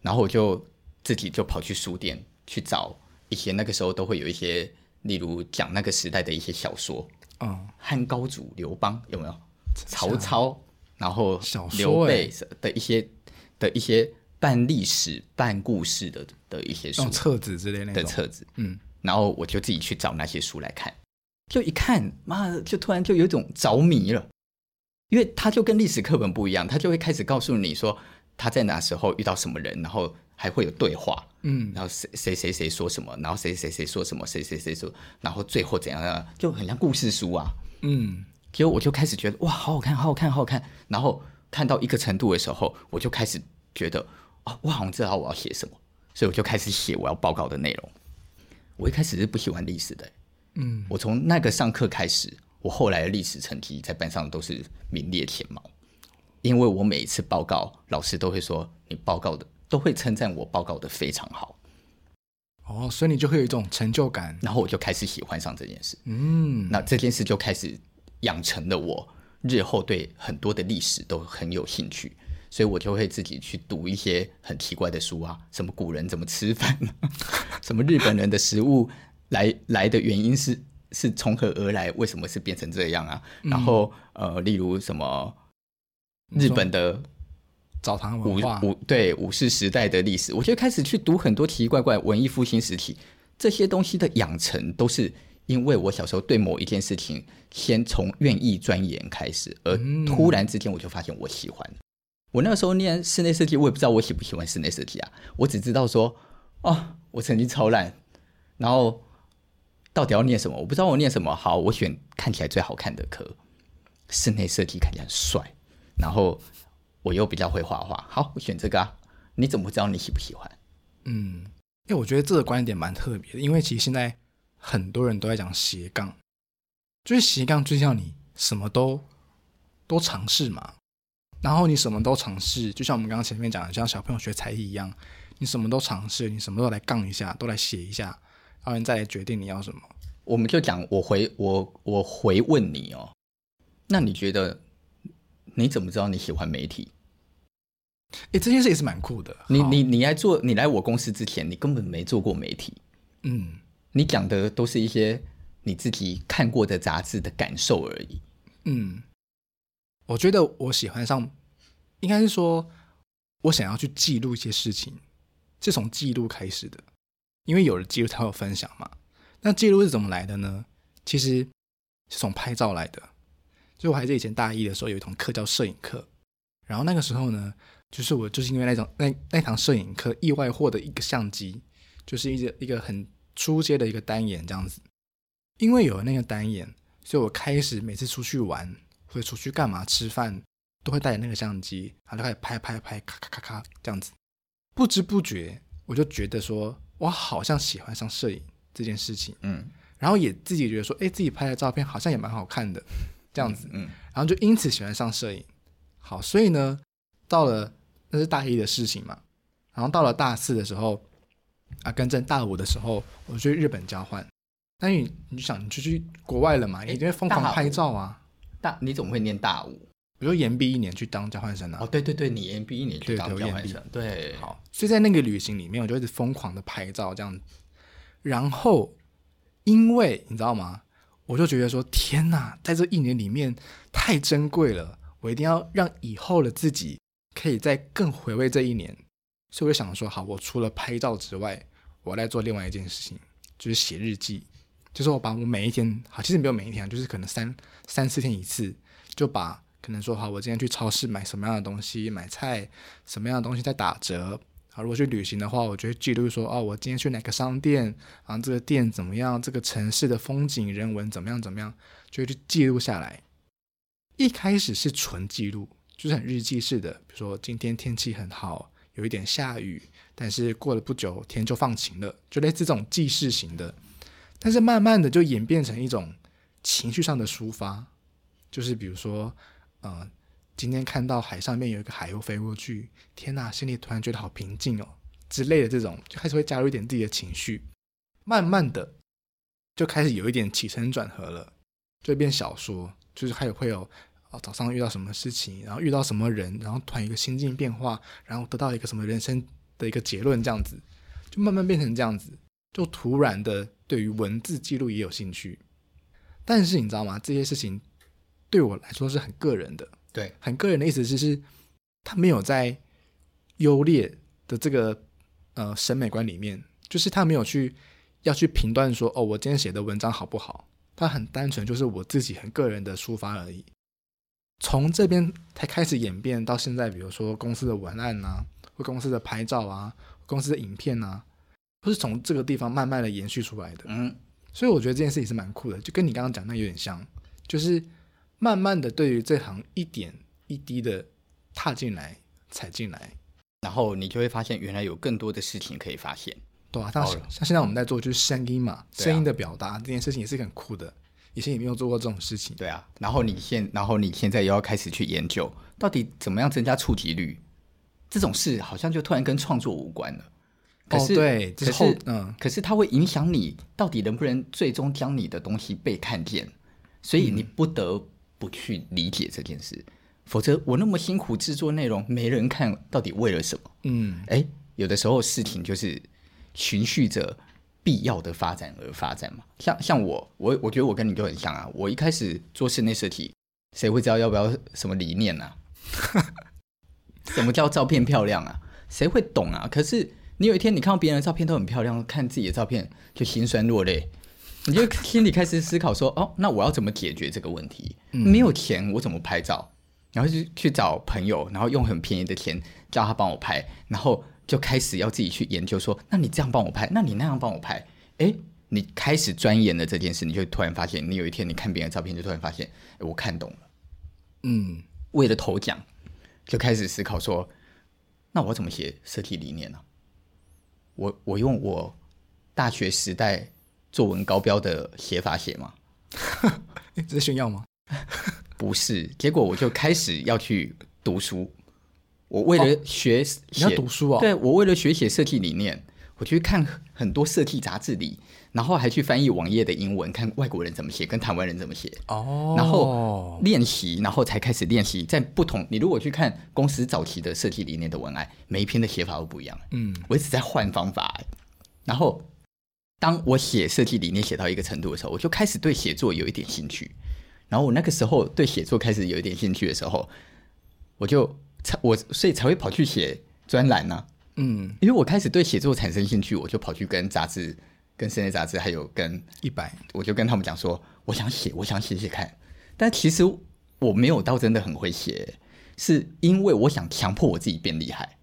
然后我就自己就跑去书店去找一些那个时候都会有一些，例如讲那个时代的一些小说，嗯，汉高祖刘邦有没有？曹操，然后刘备的一些的一些半历史半故事的的一些书册子之类的册子，嗯，然后我就自己去找那些书来看，就一看，妈的，就突然就有一种着迷了。因为他就跟历史课本不一样，他就会开始告诉你说他在哪时候遇到什么人，然后还会有对话，嗯，然后谁谁谁谁说什么，然后谁谁谁说什么，谁谁谁说，然后最后怎样样，就很像故事书啊，嗯，结果我就开始觉得哇，好好看，好好看，好好看，然后看到一个程度的时候，我就开始觉得啊，我好像知道我要写什么，所以我就开始写我要报告的内容。我一开始是不喜欢历史的，嗯，我从那个上课开始。我后来的历史成绩在班上都是名列前茅，因为我每一次报告，老师都会说你报告的都会称赞我报告的非常好。哦，所以你就会有一种成就感，然后我就开始喜欢上这件事。嗯，那这件事就开始养成了我日后对很多的历史都很有兴趣，所以我就会自己去读一些很奇怪的书啊，什么古人怎么吃饭，(laughs) 什么日本人的食物来 (laughs) 来的原因是。是从何而来？为什么是变成这样啊？嗯、然后呃，例如什么日本的澡堂文化，武对武士时代的历史，我就开始去读很多奇奇怪怪文艺复兴时期这些东西的养成，都是因为我小时候对某一件事情先从愿意钻研开始，而突然之间我就发现我喜欢。嗯、我那个时候念室内设计，我也不知道我喜不喜欢室内设计啊，我只知道说哦，我成绩超烂，然后。到底要念什么？我不知道我念什么。好，我选看起来最好看的科，室内设计看起来很帅，然后我又比较会画画。好，我选这个啊。你怎么知道你喜不喜欢？嗯，因为我觉得这个观点蛮特别的，因为其实现在很多人都在讲斜杠，就是斜杠就像你什么都都尝试嘛，然后你什么都尝试，就像我们刚刚前面讲的，像小朋友学才艺一样，你什么都尝试，你什么都来杠一下，都来写一下。然后你再来决定你要什么，我们就讲我回我我回问你哦，那你觉得你怎么知道你喜欢媒体？哎，这件事也是蛮酷的。你你你来做，你来我公司之前，你根本没做过媒体。嗯，你讲的都是一些你自己看过的杂志的感受而已。嗯，我觉得我喜欢上，应该是说我想要去记录一些事情，是从记录开始的。因为有了记录才会有分享嘛。那记录是怎么来的呢？其实是从拍照来的。就我还是以前大一的时候有一堂课叫摄影课，然后那个时候呢，就是我就是因为那种那那堂摄影课意外获得一个相机，就是一个一个很初阶的一个单眼这样子。因为有了那个单眼，所以我开始每次出去玩或者出去干嘛吃饭，都会带着那个相机，然后就开始拍拍拍，咔咔咔咔这样子。不知不觉我就觉得说。我好像喜欢上摄影这件事情，嗯，然后也自己觉得说，哎，自己拍的照片好像也蛮好看的，这样子，嗯，然后就因此喜欢上摄影。好，所以呢，到了那是大一的事情嘛，然后到了大四的时候，啊，跟正大五的时候，我去日本交换。那你你想，你就去国外了嘛，你一定会疯狂拍照啊。大，你怎么会念大五？我就延毕一年去当交换生啊。哦，对对对，你延毕一年去当交换生，对，对，对。好，所以在那个旅行里面，我就一直疯狂的拍照这样子。然后，因为你知道吗？我就觉得说，天哪，在这一年里面太珍贵了，我一定要让以后的自己可以再更回味这一年。所以我就想说，好，我除了拍照之外，我来做另外一件事情，就是写日记。就是我把我每一天，好，其实没有每一天，就是可能三三四天一次，就把可能说好，我今天去超市买什么样的东西，买菜，什么样的东西在打折。好，如果去旅行的话，我就会记录说，哦，我今天去哪个商店，然后这个店怎么样，这个城市的风景人文怎么样怎么样，就会去记录下来。一开始是纯记录，就是很日记式的，比如说今天天气很好，有一点下雨，但是过了不久天就放晴了，就类似这种记事型的。但是慢慢的就演变成一种情绪上的抒发，就是比如说，呃，今天看到海上面有一个海鸥飞过去，天呐，心里突然觉得好平静哦之类的这种，就开始会加入一点自己的情绪，慢慢的就开始有一点起承转合了，就变小说，就是还有会有哦早上遇到什么事情，然后遇到什么人，然后突然一个心境变化，然后得到一个什么人生的一个结论，这样子，就慢慢变成这样子。就突然的对于文字记录也有兴趣，但是你知道吗？这些事情对我来说是很个人的，对，很个人的意思就是，他没有在优劣的这个呃审美观里面，就是他没有去要去评断说，哦，我今天写的文章好不好？他很单纯，就是我自己很个人的抒发而已。从这边才开始演变到现在，比如说公司的文案啊，或公司的拍照啊，公司的影片啊。都是从这个地方慢慢的延续出来的，嗯，所以我觉得这件事情是蛮酷的，就跟你刚刚讲那有点像，就是慢慢的对于这行一点一滴的踏进来、踩进来，然后你就会发现原来有更多的事情可以发现，对啊，像像现在我们在做就是声音嘛，声音的表达这件事情也是很酷的，以前也没有做过这种事情，对啊，然后你现然后你现在又要开始去研究到底怎么样增加触及率，这种事好像就突然跟创作无关了。可是，哦、对，可是，嗯，可是它会影响你到底能不能最终将你的东西被看见，所以你不得不去理解这件事，嗯、否则我那么辛苦制作内容没人看，到底为了什么？嗯，哎，有的时候事情就是循序着必要的发展而发展嘛。像像我，我我觉得我跟你就很像啊。我一开始做室内设计，谁会知道要不要什么理念啊？(laughs) 什么叫照片漂亮啊？谁会懂啊？可是。你有一天，你看到别人的照片都很漂亮，看自己的照片就心酸落泪，你就心里开始思考说：哦，那我要怎么解决这个问题？嗯、没有钱，我怎么拍照？然后就去找朋友，然后用很便宜的钱叫他帮我拍，然后就开始要自己去研究说：那你这样帮我拍，那你那样帮我拍？诶，你开始钻研了这件事，你就突然发现，你有一天你看别人的照片，就突然发现，诶，我看懂了。嗯，为了头奖，就开始思考说：那我怎么写设计理念呢？我我用我大学时代作文高标的写法写吗？(laughs) 这是炫耀吗？(laughs) 不是，结果我就开始要去读书。我为了学写，你要读书啊？对，我为了学写设计理念，我去看很多设计杂志里，然后还去翻译网页的英文，看外国人怎么写，跟台湾人怎么写。哦，然后练习，然后才开始练习。在不同，你如果去看公司早期的设计理念的文案，每一篇的写法都不一样。嗯，我一直在换方法。然后，当我写设计理念写到一个程度的时候，我就开始对写作有一点兴趣。然后我那个时候对写作开始有一点兴趣的时候，我就才我所以才会跑去写专栏呢。嗯，因为我开始对写作产生兴趣，我就跑去跟杂志。跟室内杂志还有跟一百，我就跟他们讲说，我想写，我想写写看。但其实我没有到真的很会写，是因为我想强迫我自己变厉害。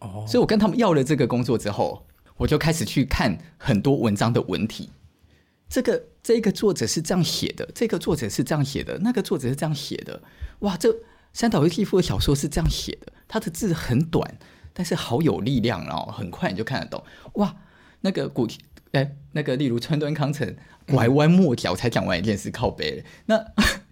哦，所以我跟他们要了这个工作之后，我就开始去看很多文章的文体。这个这个作者是这样写的，这个作者是这样写的，那个作者是这样写的。哇，这三岛由纪夫的小说是这样写的，他的字很短，但是好有力量哦，很快你就看得懂。哇，那个古。哎，那个例如川端康成拐弯抹角才讲完一件事靠北了，那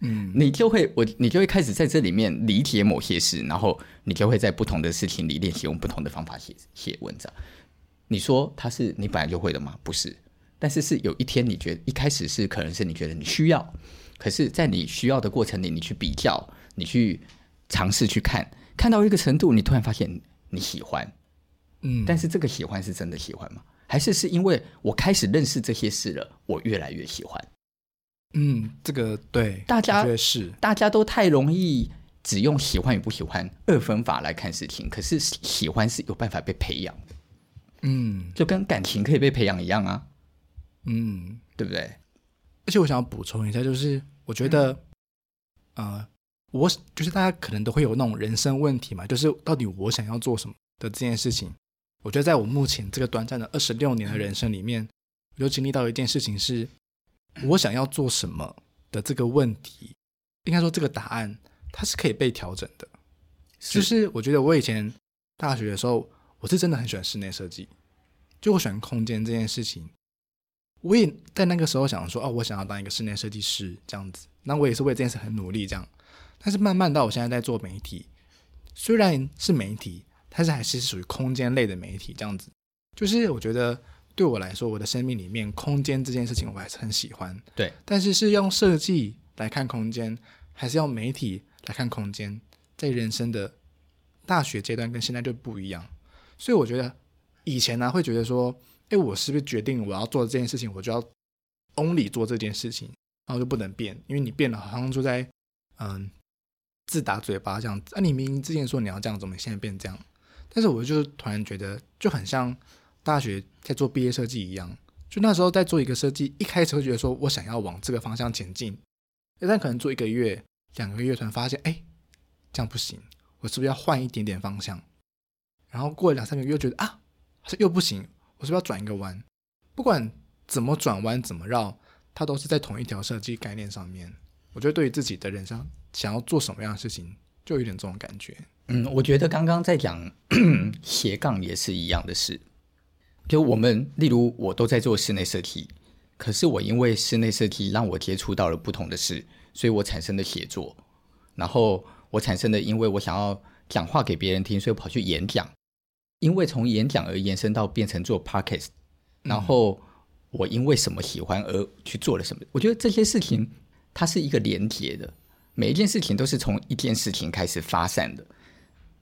嗯，(laughs) 你就会我你就会开始在这里面理解某些事，然后你就会在不同的事情里练习用不同的方法写写文章。你说他是你本来就会的吗？不是，但是是有一天你觉得一开始是可能是你觉得你需要，可是在你需要的过程里，你去比较，你去尝试去看，看到一个程度，你突然发现你喜欢，嗯，但是这个喜欢是真的喜欢吗？还是是因为我开始认识这些事了，我越来越喜欢。嗯，这个对，大家是大家都太容易只用喜欢与不喜欢二分法来看事情，可是喜欢是有办法被培养的。嗯，就跟感情可以被培养一样啊。嗯，对不对？而且我想要补充一下，就是我觉得，嗯、呃，我就是大家可能都会有那种人生问题嘛，就是到底我想要做什么的这件事情。我觉得在我目前这个短暂的二十六年的人生里面，我就经历到一件事情是，我想要做什么的这个问题，应该说这个答案它是可以被调整的。就是我觉得我以前大学的时候，我是真的很喜欢室内设计，就我喜欢空间这件事情，我也在那个时候想说，哦，我想要当一个室内设计师这样子。那我也是为这件事很努力这样。但是慢慢到我现在在做媒体，虽然是媒体。但是还是属于空间类的媒体这样子，就是我觉得对我来说，我的生命里面空间这件事情我还是很喜欢。对，但是是用设计来看空间，还是用媒体来看空间，在人生的大学阶段跟现在就不一样。所以我觉得以前呢、会觉得说，哎，我是不是决定我要做这件事情，我就要 only 做这件事情，然后就不能变，因为你变了，好像就在嗯自打嘴巴这样子。啊，你明明之前说你要这样，怎么现在变这样？但是我就突然觉得，就很像大学在做毕业设计一样。就那时候在做一个设计，一开始会觉得说我想要往这个方向前进，但可能做一个月、两个月，突然发现，哎，这样不行，我是不是要换一点点方向？然后过了两三个月，又觉得啊，好像又不行，我是不是要转一个弯？不管怎么转弯、怎么绕，它都是在同一条设计概念上面。我觉得对于自己的人生，想要做什么样的事情，就有点这种感觉。嗯，我觉得刚刚在讲 (coughs) 斜杠也是一样的事。就我们，例如我都在做室内设计，可是我因为室内设计让我接触到了不同的事，所以我产生的写作，然后我产生的，因为我想要讲话给别人听，所以我跑去演讲，因为从演讲而延伸到变成做 podcast，然后我因为什么喜欢而去做了什么。我觉得这些事情它是一个连结的，每一件事情都是从一件事情开始发散的。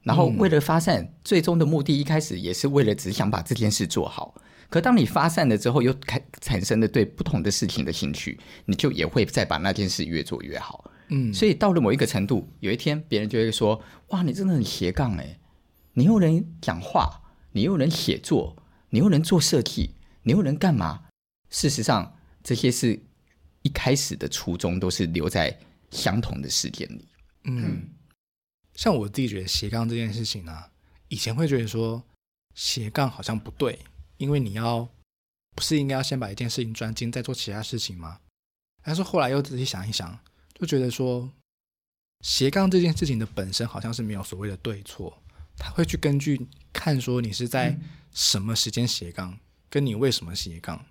然后为了发散，最终的目的一开始也是为了只想把这件事做好。可当你发散了之后，又开产生了对不同的事情的兴趣，你就也会再把那件事越做越好。嗯，所以到了某一个程度，有一天别人就会说：“哇，你真的很斜杠诶！你又能讲话，你又能写作，你又能做设计，你又能干嘛？”事实上，这些是一开始的初衷都是留在相同的时间里。嗯。嗯像我自己觉得斜杠这件事情呢、啊，以前会觉得说斜杠好像不对，因为你要不是应该要先把一件事情专精，再做其他事情吗？但是后来又仔细想一想，就觉得说斜杠这件事情的本身好像是没有所谓的对错，他会去根据看说你是在什么时间斜杠，跟你为什么斜杠。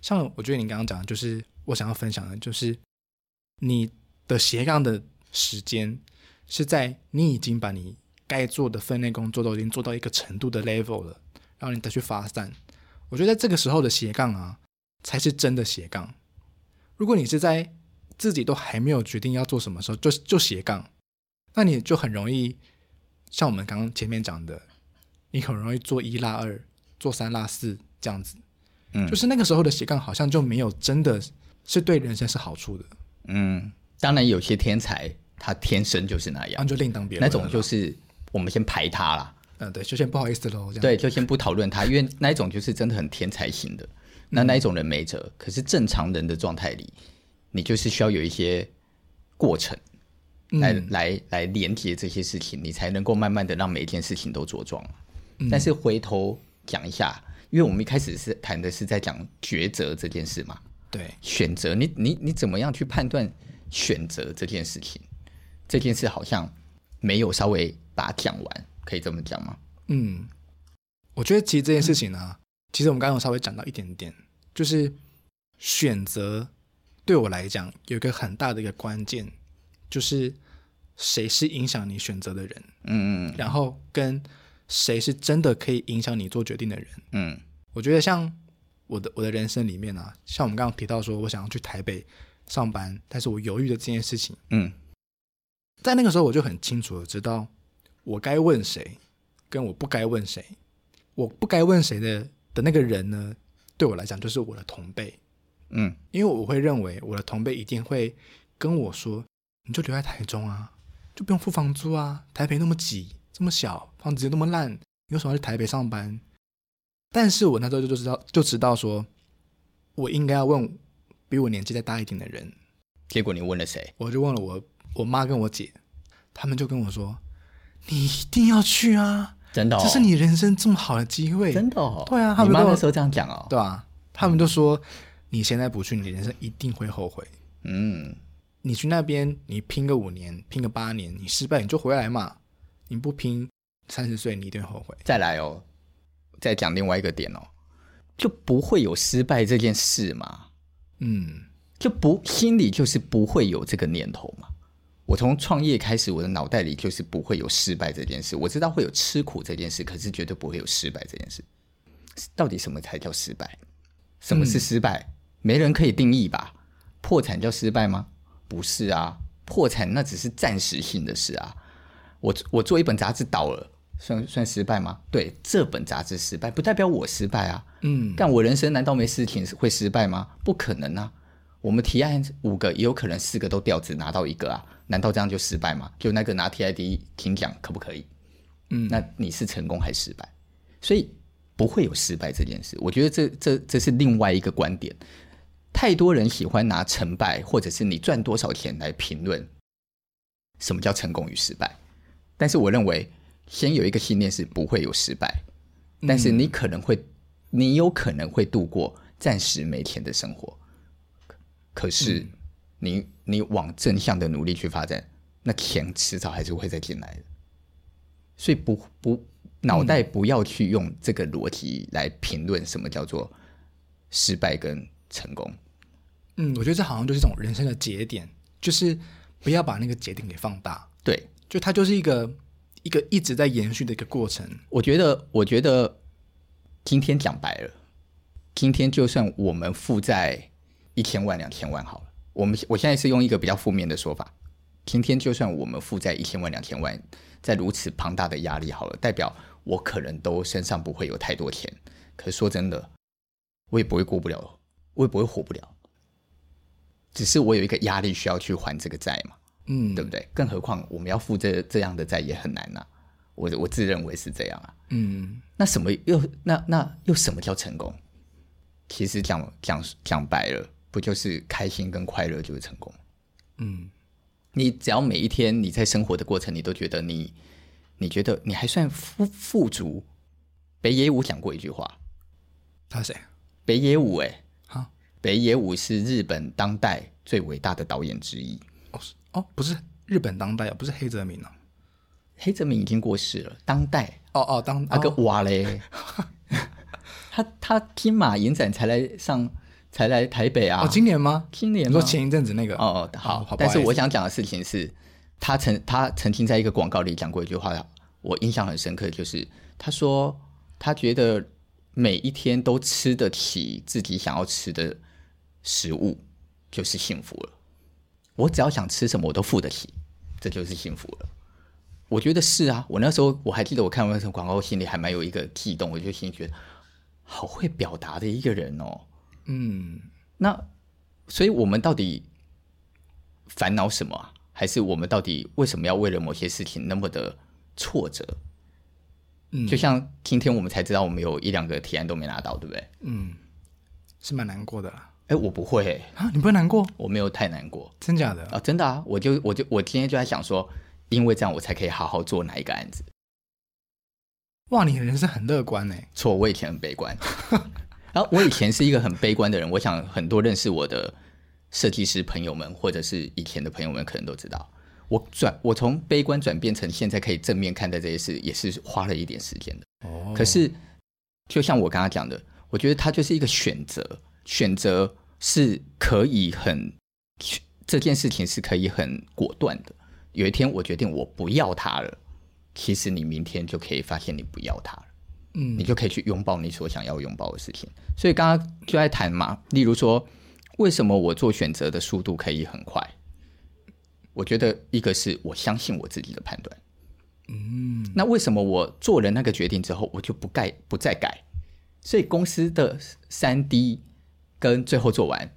像我觉得你刚刚讲的，就是我想要分享的，就是你的斜杠的时间。是在你已经把你该做的分内工作都已经做到一个程度的 level 了，然后你再去发散。我觉得在这个时候的斜杠啊，才是真的斜杠。如果你是在自己都还没有决定要做什么时候就就斜杠，那你就很容易像我们刚刚前面讲的，你很容易做一落二，做三落四这样子。嗯，就是那个时候的斜杠好像就没有真的是对人生是好处的。嗯，当然有些天才。他天生就是那样，那就另当别论。那种就是我们先排他啦。嗯，对，就先不好意思喽。对，就先不讨论他，因为那一种就是真的很天才型的。那那一种人没辙，可是正常人的状态里，你就是需要有一些过程来、嗯、来来连接这些事情，你才能够慢慢的让每一件事情都茁壮。嗯、但是回头讲一下，因为我们一开始是谈的是在讲抉择这件事嘛。对，选择，你你你怎么样去判断选择这件事情？这件事好像没有稍微把它讲完，可以这么讲吗？嗯，我觉得其实这件事情呢，嗯、其实我们刚刚有稍微讲到一点点，就是选择对我来讲有一个很大的一个关键，就是谁是影响你选择的人，嗯嗯，然后跟谁是真的可以影响你做决定的人，嗯，我觉得像我的我的人生里面啊，像我们刚刚提到说我想要去台北上班，但是我犹豫的这件事情，嗯，在那个时候我就很清楚的知道我该问谁，跟我不该问谁，我不该问谁的的那个人呢，对我来讲就是我的同辈，嗯，因为我会认为我的同辈一定会跟我说，你就留在台中啊，就不用付房租啊，台北那么挤，这么小，房子又那么烂，你为什么要去台北上班？但是我那时候就知道，就知道说，我应该要问比我年纪再大一点的人。结果你问了谁？我就问了我我妈跟我姐，他们就跟我说，你一定要去啊。真的、哦，这是你人生这么好的机会，真的、哦。对啊，他们那时候这样讲哦，对啊，他们就说，你现在不去，你人生一定会后悔。嗯，你去那边，你拼个五年，拼个八年，你失败你就回来嘛。你不拼，三十岁你一定后悔。再来哦，再讲另外一个点哦，就不会有失败这件事嘛。嗯，就不心里就是不会有这个念头嘛。我从创业开始，我的脑袋里就是不会有失败这件事。我知道会有吃苦这件事，可是绝对不会有失败这件事。到底什么才叫失败？什么是失败？嗯、没人可以定义吧？破产叫失败吗？不是啊，破产那只是暂时性的事啊。我我做一本杂志倒了，算算失败吗？对，这本杂志失败不代表我失败啊。嗯，但我人生难道没事情会失败吗？不可能啊。我们提案五个，也有可能四个都掉，只拿到一个啊。难道这样就失败吗？就那个拿 TID 听讲可不可以？嗯，那你是成功还是失败？所以不会有失败这件事。我觉得这这这是另外一个观点。太多人喜欢拿成败，或者是你赚多少钱来评论什么叫成功与失败。但是我认为，先有一个信念是不会有失败，但是你可能会，嗯、你有可能会度过暂时没钱的生活。可是。嗯你你往正向的努力去发展，那钱迟早还是会再进来的。所以不不脑袋不要去用这个逻辑来评论什么叫做失败跟成功。嗯，我觉得这好像就是一种人生的节点，就是不要把那个节点给放大。对，就它就是一个一个一直在延续的一个过程。我觉得，我觉得今天讲白了，今天就算我们负债一千万两千万好了。我们我现在是用一个比较负面的说法，今天就算我们负债一千万两千万，在如此庞大的压力好了，代表我可能都身上不会有太多钱。可是说真的，我也不会过不了，我也不会活不了。只是我有一个压力需要去还这个债嘛，嗯，对不对？更何况我们要付这这样的债也很难呐、啊。我我自认为是这样啊，嗯。那什么又那那又什么叫成功？其实讲讲讲白了。不就是开心跟快乐就是成功？嗯，你只要每一天你在生活的过程，你都觉得你，你觉得你还算富富足。北野武讲过一句话，他谁？北野武哎、北野武是日本当代最伟大的导演之一。哦，哦，不是日本当代啊，不是黑泽明啊，黑泽明已经过世了。当代，哦哦，当那个哇嘞，(laughs) 他他金马影展才来上。才来台北啊？哦，今年吗？今年？你说前一阵子那个？哦，好。好，但是我想讲的事情是，他曾他曾经在一个广告里讲过一句话，我印象很深刻，就是他说他觉得每一天都吃得起自己想要吃的食物就是幸福了。我只要想吃什么，我都付得起，这就是幸福了。我觉得是啊。我那时候我还记得，我看完那个广告，心里还蛮有一个悸动，我就心里觉得好会表达的一个人哦。嗯，那所以我们到底烦恼什么啊？还是我们到底为什么要为了某些事情那么的挫折？嗯，就像今天我们才知道，我们有一两个提案都没拿到，对不对？嗯，是蛮难过的。哎，我不会啊，你不会难过？我没有太难过，真假的啊？真的啊！我就我就我今天就在想说，因为这样我才可以好好做哪一个案子。哇，你的人生很乐观呢。错，我以前很悲观。然 (laughs) 后我以前是一个很悲观的人，我想很多认识我的设计师朋友们，或者是以前的朋友们，可能都知道，我转我从悲观转变成现在可以正面看待这些事，也是花了一点时间的。哦。可是，就像我刚刚讲的，我觉得它就是一个选择，选择是可以很，这件事情是可以很果断的。有一天我决定我不要他了，其实你明天就可以发现你不要他了，嗯，你就可以去拥抱你所想要拥抱的事情。所以刚刚就在谈嘛，例如说，为什么我做选择的速度可以很快？我觉得一个是我相信我自己的判断，嗯，那为什么我做了那个决定之后，我就不改不再改？所以公司的三 D 跟最后做完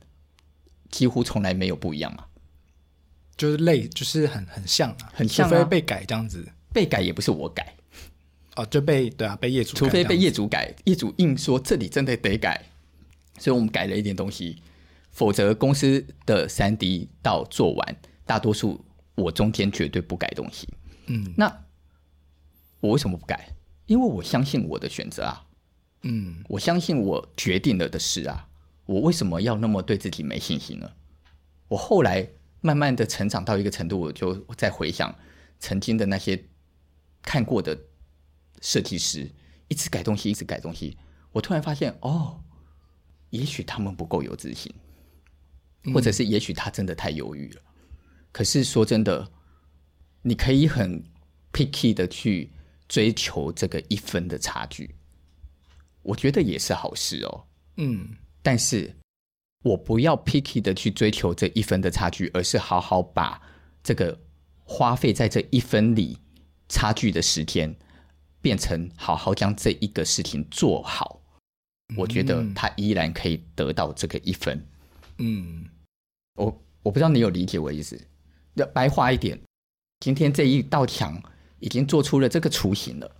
几乎从来没有不一样啊，就是类，就是很很像啊，很像啊，除非被改这样子，被改也不是我改，哦，就被对啊，被业主，除非被业主改，业主硬说这里真的得改，所以我们改了一点东西，否则公司的三 D 到做完。大多数我中间绝对不改东西，嗯，那我为什么不改？因为我相信我的选择啊，嗯，我相信我决定了的事啊，我为什么要那么对自己没信心呢？我后来慢慢的成长到一个程度，我就在回想曾经的那些看过的设计师，一直改东西，一直改东西，我突然发现，哦，也许他们不够有自信，或者是也许他真的太犹豫了。可是说真的，你可以很 picky 的去追求这个一分的差距，我觉得也是好事哦。嗯，但是我不要 picky 的去追求这一分的差距，而是好好把这个花费在这一分里差距的时间，变成好好将这一个事情做好。我觉得他依然可以得到这个一分。嗯，我我不知道你有理解我意思。要白话一点，今天这一道墙已经做出了这个雏形了。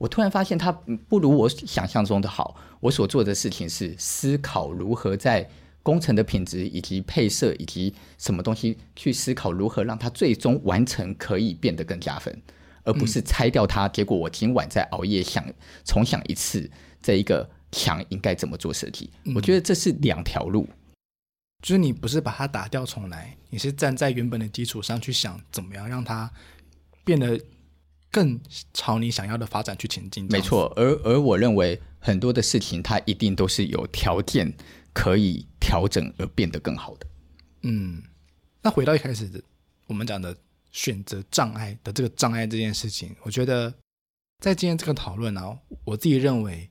我突然发现它不如我想象中的好。我所做的事情是思考如何在工程的品质以及配色以及什么东西去思考如何让它最终完成可以变得更加分，而不是拆掉它。结果我今晚再熬夜想重想一次这一个墙应该怎么做设计。我觉得这是两条路。就是你不是把它打掉重来，你是站在原本的基础上去想怎么样让它变得更朝你想要的发展去前进。没错，而而我认为很多的事情它一定都是有条件可以调整而变得更好的。嗯，那回到一开始我们讲的选择障碍的这个障碍这件事情，我觉得在今天这个讨论呢，我自己认为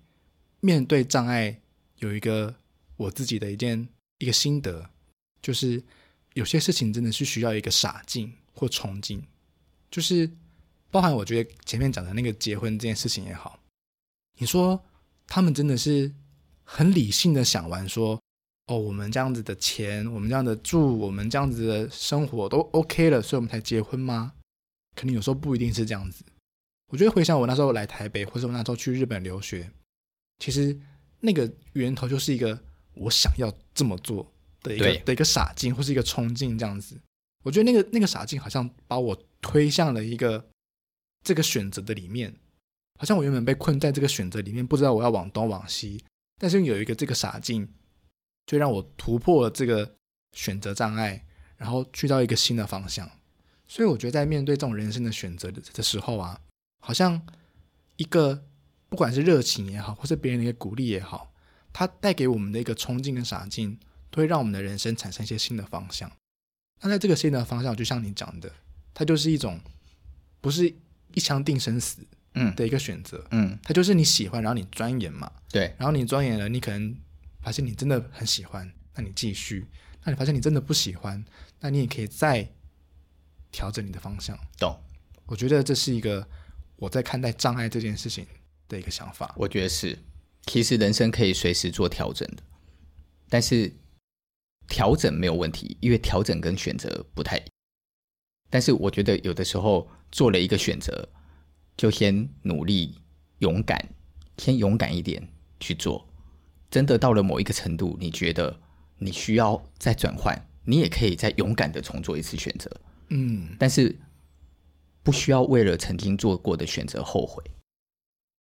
面对障碍有一个我自己的一件。一个心得就是，有些事情真的是需要一个傻劲或冲劲，就是包含我觉得前面讲的那个结婚这件事情也好，你说他们真的是很理性的想完说，哦，我们这样子的钱，我们这样的住，我们这样子的生活都 OK 了，所以我们才结婚吗？肯定有时候不一定是这样子。我觉得回想我那时候来台北，或者我那时候去日本留学，其实那个源头就是一个。我想要这么做的一个的一个傻劲，或是一个冲劲，这样子。我觉得那个那个傻劲好像把我推向了一个这个选择的里面，好像我原本被困在这个选择里面，不知道我要往东往西。但是有一个这个傻劲，就让我突破了这个选择障碍，然后去到一个新的方向。所以我觉得在面对这种人生的选择的时候啊，好像一个不管是热情也好，或是别人的一个鼓励也好。它带给我们的一个冲劲跟傻劲，都会让我们的人生产生一些新的方向。那在这个新的方向，就像你讲的，它就是一种不是一枪定生死，嗯的一个选择，嗯，它就是你喜欢，然后你钻研嘛，对，然后你钻研了，你可能发现你真的很喜欢，那你继续；那你发现你真的不喜欢，那你也可以再调整你的方向。懂？我觉得这是一个我在看待障碍这件事情的一个想法。我觉得是。其实人生可以随时做调整的，但是调整没有问题，因为调整跟选择不太。但是我觉得有的时候做了一个选择，就先努力、勇敢，先勇敢一点去做。真的到了某一个程度，你觉得你需要再转换，你也可以再勇敢的重做一次选择。嗯，但是不需要为了曾经做过的选择后悔。